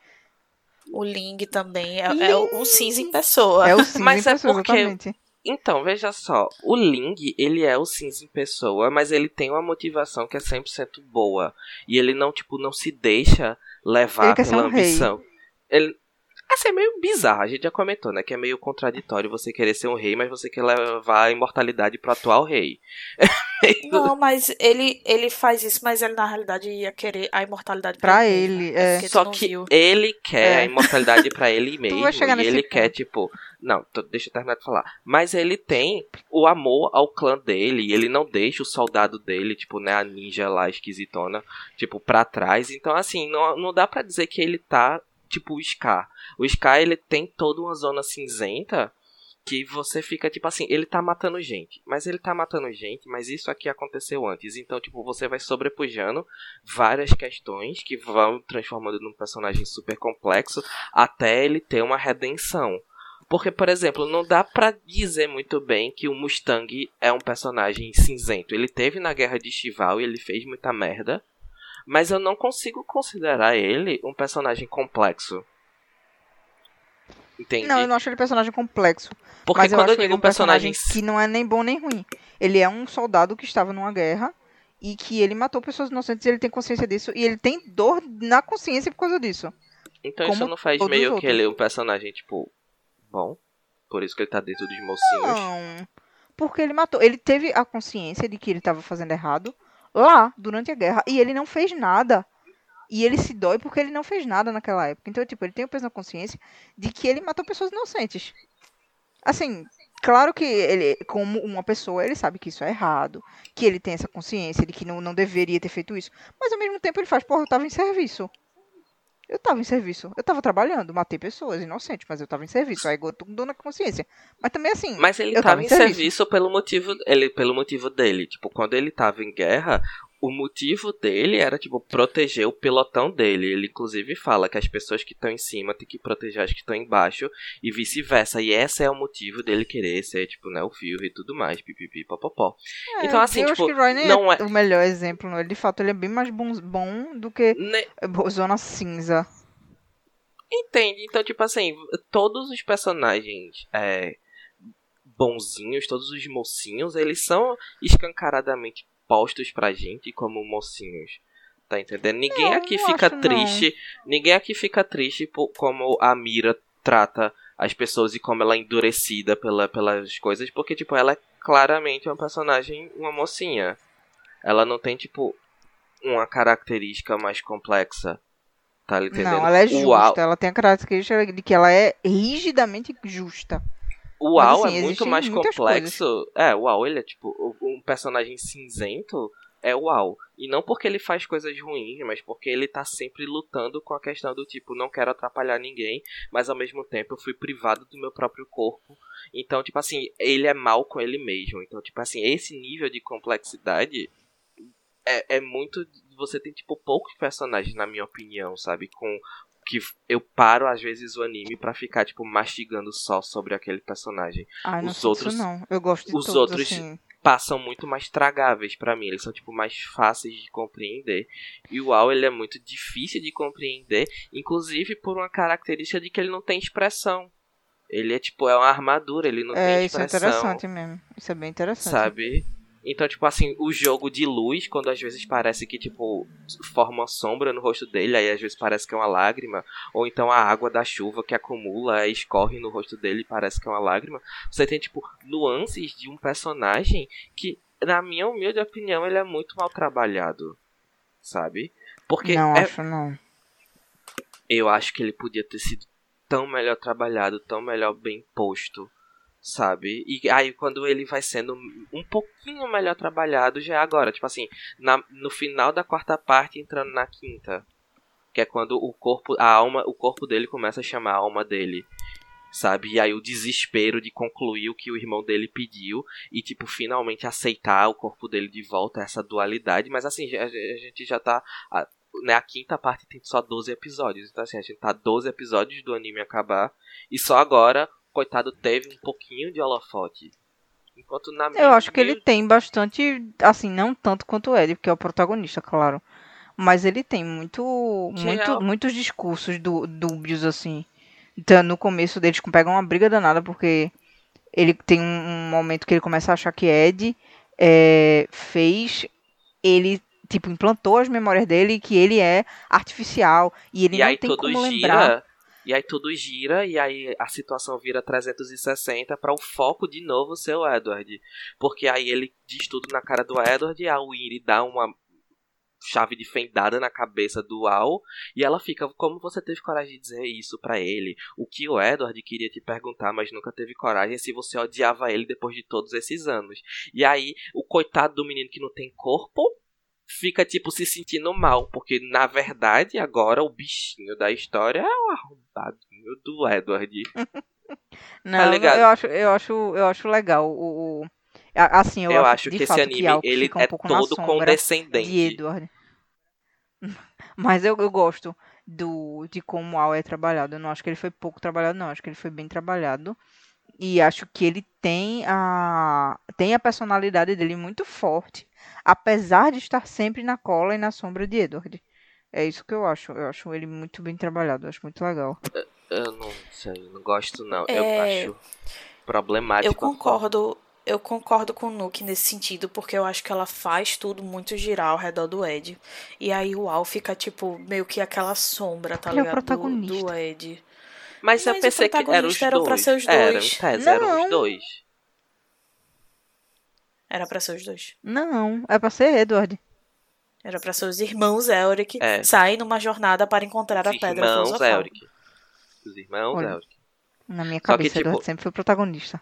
O Ling também é, é o, o cinza em pessoa. É o cinza Mas em é pessoa, porque- exatamente. Então, veja só, o Ling, ele é o cinza em pessoa, mas ele tem uma motivação que é 100% boa. E ele não, tipo, não se deixa levar Ele quer ser pela um rei. ambição. Ele Assim, é meio bizarro, a gente já comentou, né? Que é meio contraditório você querer ser um rei, mas você quer levar a imortalidade pro atual rei. Não, mas ele, ele faz isso, mas ele na realidade ia querer a imortalidade Pra mesmo, ele, né? é. Porque tu Só não que viu. ele quer É. a imortalidade pra ele mesmo. e ele ponto. quer, tipo. Não, tô- deixa eu terminar de falar. Mas ele tem o amor ao clã dele. E ele não deixa o soldado dele, tipo, né, a ninja lá esquisitona, tipo, pra trás. Então, assim, não, não dá pra dizer que ele tá, tipo, o Scar. O Scar, ele tem toda uma zona cinzenta que você fica tipo assim, ele tá matando gente, mas ele tá matando gente, mas isso aqui aconteceu antes. Então, tipo, você vai sobrepujando várias questões que vão transformando num personagem super complexo até ele ter uma redenção. Porque, por exemplo, não dá pra dizer muito bem que o Mustang é um personagem cinzento. Ele teve na guerra de Chival e ele fez muita merda, mas eu não consigo considerar ele um personagem complexo. Entende? Não, eu não acho ele personagem complexo. Porque mas eu quando eu acho ele digo um personagem personagem que não é nem bom nem ruim. Ele é um soldado que estava numa guerra e que ele matou pessoas inocentes e ele tem consciência disso. E ele tem dor na consciência por causa disso. Então Como isso não faz meio que ele é um personagem, tipo, bom. Por isso que ele tá dentro dos mocinhos. Não. Porque ele matou. Ele teve a consciência de que ele estava fazendo errado lá, durante a guerra. E ele não fez nada. E ele se dói porque ele não fez nada naquela época. Então, tipo, ele tem o peso na consciência de que ele matou pessoas inocentes. Assim, claro que ele, como uma pessoa, ele sabe que isso é errado. Que ele tem essa consciência de que não, não deveria ter feito isso. Mas ao mesmo tempo ele faz, porra, eu tava em serviço. Eu tava em serviço. Eu tava trabalhando, matei pessoas inocentes, mas eu tava em serviço. Aí eu tô com dor na consciência. Mas também assim. Mas ele tava tava em em serviço. serviço. pelo motivo ele pelo motivo dele, tipo, quando ele tava em guerra, o motivo dele era tipo proteger o pelotão dele. Ele inclusive fala que as pessoas que estão em cima têm que proteger as que estão embaixo e vice-versa. E esse é o motivo dele querer ser tipo, né, o fio e tudo mais, pipipi, popopó. É, Então, assim, eu tipo, acho que Roy nem não é, é- o melhor exemplo. não. Ele, de fato, ele é bem mais bom, bom do que Ne- Zona Cinza. Entende? Então, tipo assim, todos os personagens é, bonzinhos, todos os mocinhos, eles são escancaradamente postos pra gente como mocinhos. Tá entendendo? Ninguém aqui fica acho, não. triste. Ninguém aqui fica triste por como a Mira trata as pessoas e como ela é endurecida pela, pelas coisas, porque, tipo, ela é claramente uma personagem, uma mocinha. Ela não tem, tipo, uma característica mais complexa. Tá entendendo? Não, ela é justa. Al- Ela tem a característica de que ela é rigidamente justa. O Al assim, é muito mais complexo. É, o Al, ele é tipo, um personagem cinzento é o Al. E não porque ele faz coisas ruins, mas porque ele tá sempre lutando com a questão do tipo, não quero atrapalhar ninguém, mas ao mesmo tempo eu fui privado do meu próprio corpo. Então, tipo assim, ele é mal com ele mesmo. Então, tipo assim, esse nível de complexidade é, é muito. Você tem, tipo, poucos personagens, na minha opinião, sabe? Com. Que eu paro, às vezes, o anime pra ficar, tipo, mastigando só sobre aquele personagem. Ai, não Os sei outros- não. Eu gosto de os todos, outros- assim. Passam muito mais tragáveis pra mim. Eles são, tipo, mais fáceis de compreender. E o Al, ele é muito difícil de compreender. Inclusive por uma característica de que ele não tem expressão. Ele é, tipo, é uma armadura, ele não É, tem isso é expressão. interessante mesmo. Isso é bem interessante. sabe? Então, tipo assim, o jogo de luz, quando às vezes parece que, tipo, forma uma sombra no rosto dele, aí às vezes parece que é uma lágrima, ou então a água da chuva que acumula e escorre no rosto dele e parece que é uma lágrima. Você tem, tipo, nuances de um personagem que, na minha humilde opinião, ele é muito mal trabalhado, sabe? Porque Não, é- acho não. eu acho que ele podia ter sido tão melhor trabalhado, tão melhor bem posto, sabe? E aí quando ele vai sendo um pouquinho melhor trabalhado já é agora, tipo assim, na, no final da quarta parte entrando na quinta, que é quando o corpo, a alma, o corpo dele começa a chamar a alma dele. Sabe? E aí o desespero de concluir o que o irmão dele pediu e, tipo, finalmente aceitar o corpo dele de volta, essa dualidade. Mas assim, a, gente já tá a- né, a quinta parte tem só 12 episódios. Então, assim, a gente tá 12 episódios do anime acabar. E só agora, coitado, teve um pouquinho de holofote. Enquanto na Eu acho que ele tem bastante, assim, não tanto quanto o Ed, porque é o protagonista, claro. Mas ele tem muito, muito é- muitos discursos dú- dúbios, assim. Então, no começo deles pegam uma briga danada, porque ele tem um, momento que ele começa a achar que Ed é, fez. Ele, tipo, implantou as memórias dele que ele é artificial. E ele E não tem como gira. lembrar. E aí tudo gira e aí a situação vira 360 para o foco de novo ser o Edward. Porque aí ele diz tudo na cara do Edward e a Winry dá uma chave de fendada na cabeça do Al e ela fica como você teve coragem de dizer isso para ele o que o Edward queria te perguntar mas nunca teve coragem é se você odiava ele depois de todos esses anos e aí o coitado do menino que não tem corpo fica tipo se sentindo mal porque na verdade agora o bichinho da história é o arrombadinho do Edward não eu acho eu acho eu acho legal o, o Assim, eu, eu acho, acho que esse anime que ele um é todo condescendente. De Edward. Mas eu, eu gosto do de como o Al é trabalhado. Eu não acho que ele foi pouco trabalhado, não. Eu acho que ele foi bem trabalhado. E acho que ele tem a tem a personalidade dele muito forte, apesar de estar sempre na cola e na sombra de Edward. É isso que eu acho. Eu acho ele muito bem trabalhado. Eu acho muito legal. Eu não sei, não gosto não. É... Eu acho problemático. Eu concordo eu concordo com o Nuke nesse sentido, porque eu acho que ela faz tudo muito girar ao redor do Ed. E aí o Al fica, tipo, meio que aquela sombra, tá Ele ligado? É o protagonista. Do, do Ed. Mas, eu pensei que eram os era dois. Pra ser os dois. Era, em tese, Não. eram os dois. Era pra ser os dois. Não, é pra ser Edward. Era pra ser os irmãos Elric É. sair numa jornada para encontrar a Os pedra irmãos filosofal. Elric. Os irmãos Olha. Elric. Na minha Só que, cabeça, tipo- Edward sempre foi o protagonista.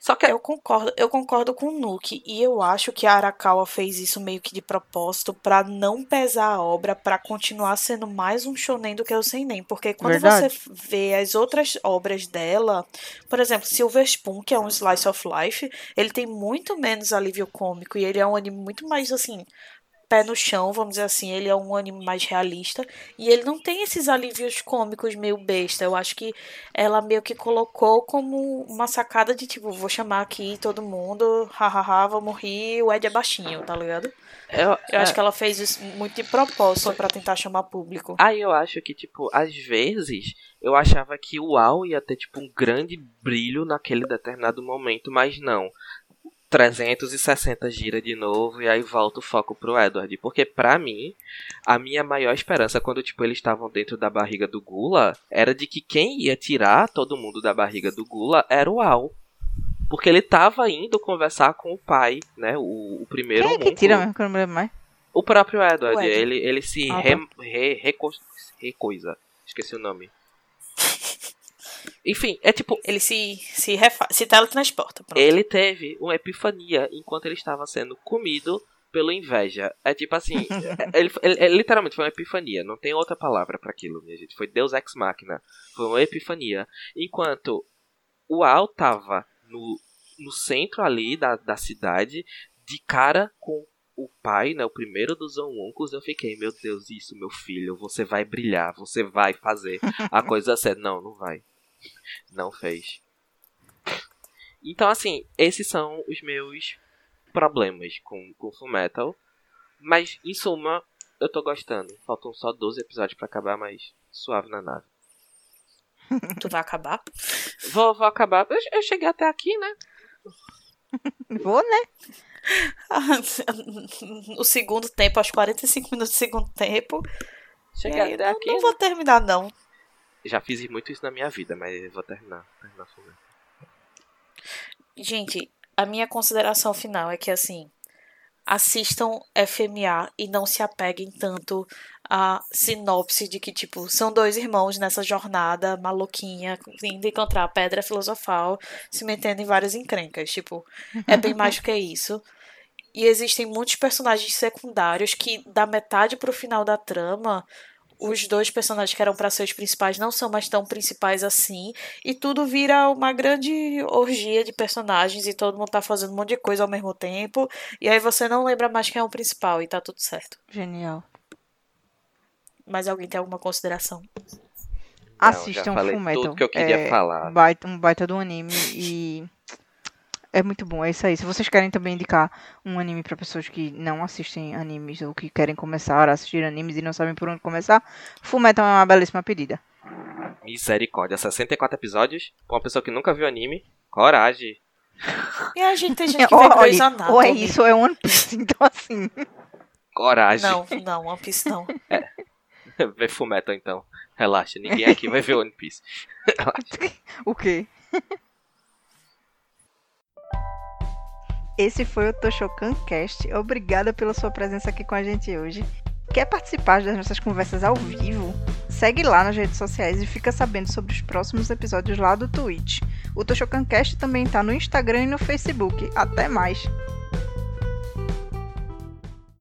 Só que Eu concordo, eu concordo com o Nuke e eu acho que a Arakawa fez isso meio que de propósito pra não pesar a obra, pra continuar sendo mais um shonen do que o seinen, porque quando Verdade. você vê as outras obras dela, por exemplo, Silver Spoon, que é um slice of life, ele tem muito menos alívio cômico e ele é um anime muito mais assim pé no chão, vamos dizer assim, ele é um anime mais realista e ele não tem esses alívios cômicos meio besta. Eu acho que ela meio que colocou como uma sacada de tipo, vou chamar aqui todo mundo, hahaha, vamos rir, o Ed é baixinho, tá ligado? eu, Eu acho que ela fez isso muito de propósito pra tentar chamar público. Aí eu acho que, tipo, às vezes eu achava que o UAU ia ter, tipo, um grande brilho naquele determinado momento, mas não. 360 gira de novo e aí volta o foco pro Edward. Porque pra mim, a minha maior esperança quando, tipo, eles estavam dentro da barriga do Gula era de que quem ia tirar todo mundo da barriga do Gula era o Al. Porque ele tava indo conversar com o pai, né? O, o primeiro Quem é que tira mesmo que eu não lembro mais? O próprio Edward, O Edward. ele, ele se Ah, tá. re, re, reco- recoisa. Esqueci o nome. Enfim, é tipo, Ele se, se, refa se teletransporta. Pronto. ele teve uma epifania enquanto ele estava sendo comido pela inveja. É tipo assim, é- ele, ele- ele literalmente foi uma epifania, não tem outra palavra pra aquilo, minha gente. Foi Deus ex machina. Foi uma epifania. Enquanto o Al tava no, no centro ali da, da cidade, de cara com o pai, né, o primeiro dos homuncos, eu fiquei, meu Deus, isso, meu filho, você vai brilhar, você vai fazer a coisa certa. Não, não vai. Não fez. Então, assim, esses são os meus problemas com, com Full Metal. Mas, em suma, eu tô gostando. Faltam só 12 episódios pra acabar, mas suave na nave. Tu vai acabar? Vou, vou acabar. Eu, eu cheguei até aqui, né? Vou, né? o segundo tempo, aos 45 minutos do segundo tempo. Cheguei aí, até não, aqui. não né? vou terminar, não. Já fiz muito isso na minha vida, mas vou terminar. terminar. Gente, a minha consideração final é que assim, assistam FMA e não se apeguem tanto à sinopse de que, tipo, são dois irmãos nessa jornada maluquinha, indo encontrar a pedra filosofal, se metendo em várias encrencas. Tipo, é bem mais do que isso. E existem muitos personagens secundários que, da metade pro final da trama, os dois personagens que eram para ser os principais não são mais tão principais assim. E tudo vira uma grande orgia de personagens e todo mundo tá fazendo um monte de coisa ao mesmo tempo. E aí você não lembra mais quem é o principal e tá tudo certo. Genial. Mas alguém tem alguma consideração? Assistam já falei Full Metal. tudo que eu queria é falar. Baita, um baita do anime e é muito bom, é isso aí. Se vocês querem também indicar um anime para pessoas que não assistem animes ou que querem começar a assistir animes e não sabem por onde começar, Full Metal é uma belíssima pedida. Misericórdia, 64 episódios? Pra uma pessoa que nunca viu anime? Coragem. E a gente tem gente que vê Grey's Olha, Anatomy. ou é isso ou é One Piece, então assim. Coragem. Não, não, One Piece não. Vê Fullmetal então. Relaxa, ninguém aqui vai ver One Piece. o quê? Esse foi o Toshokan Cast. Obrigada pela sua presença aqui com a gente hoje. Quer participar das nossas conversas ao vivo? Segue lá nas redes sociais e fica sabendo sobre os próximos episódios lá do Twitch. O Toshokan Cast também está no Instagram e no Facebook. Até mais!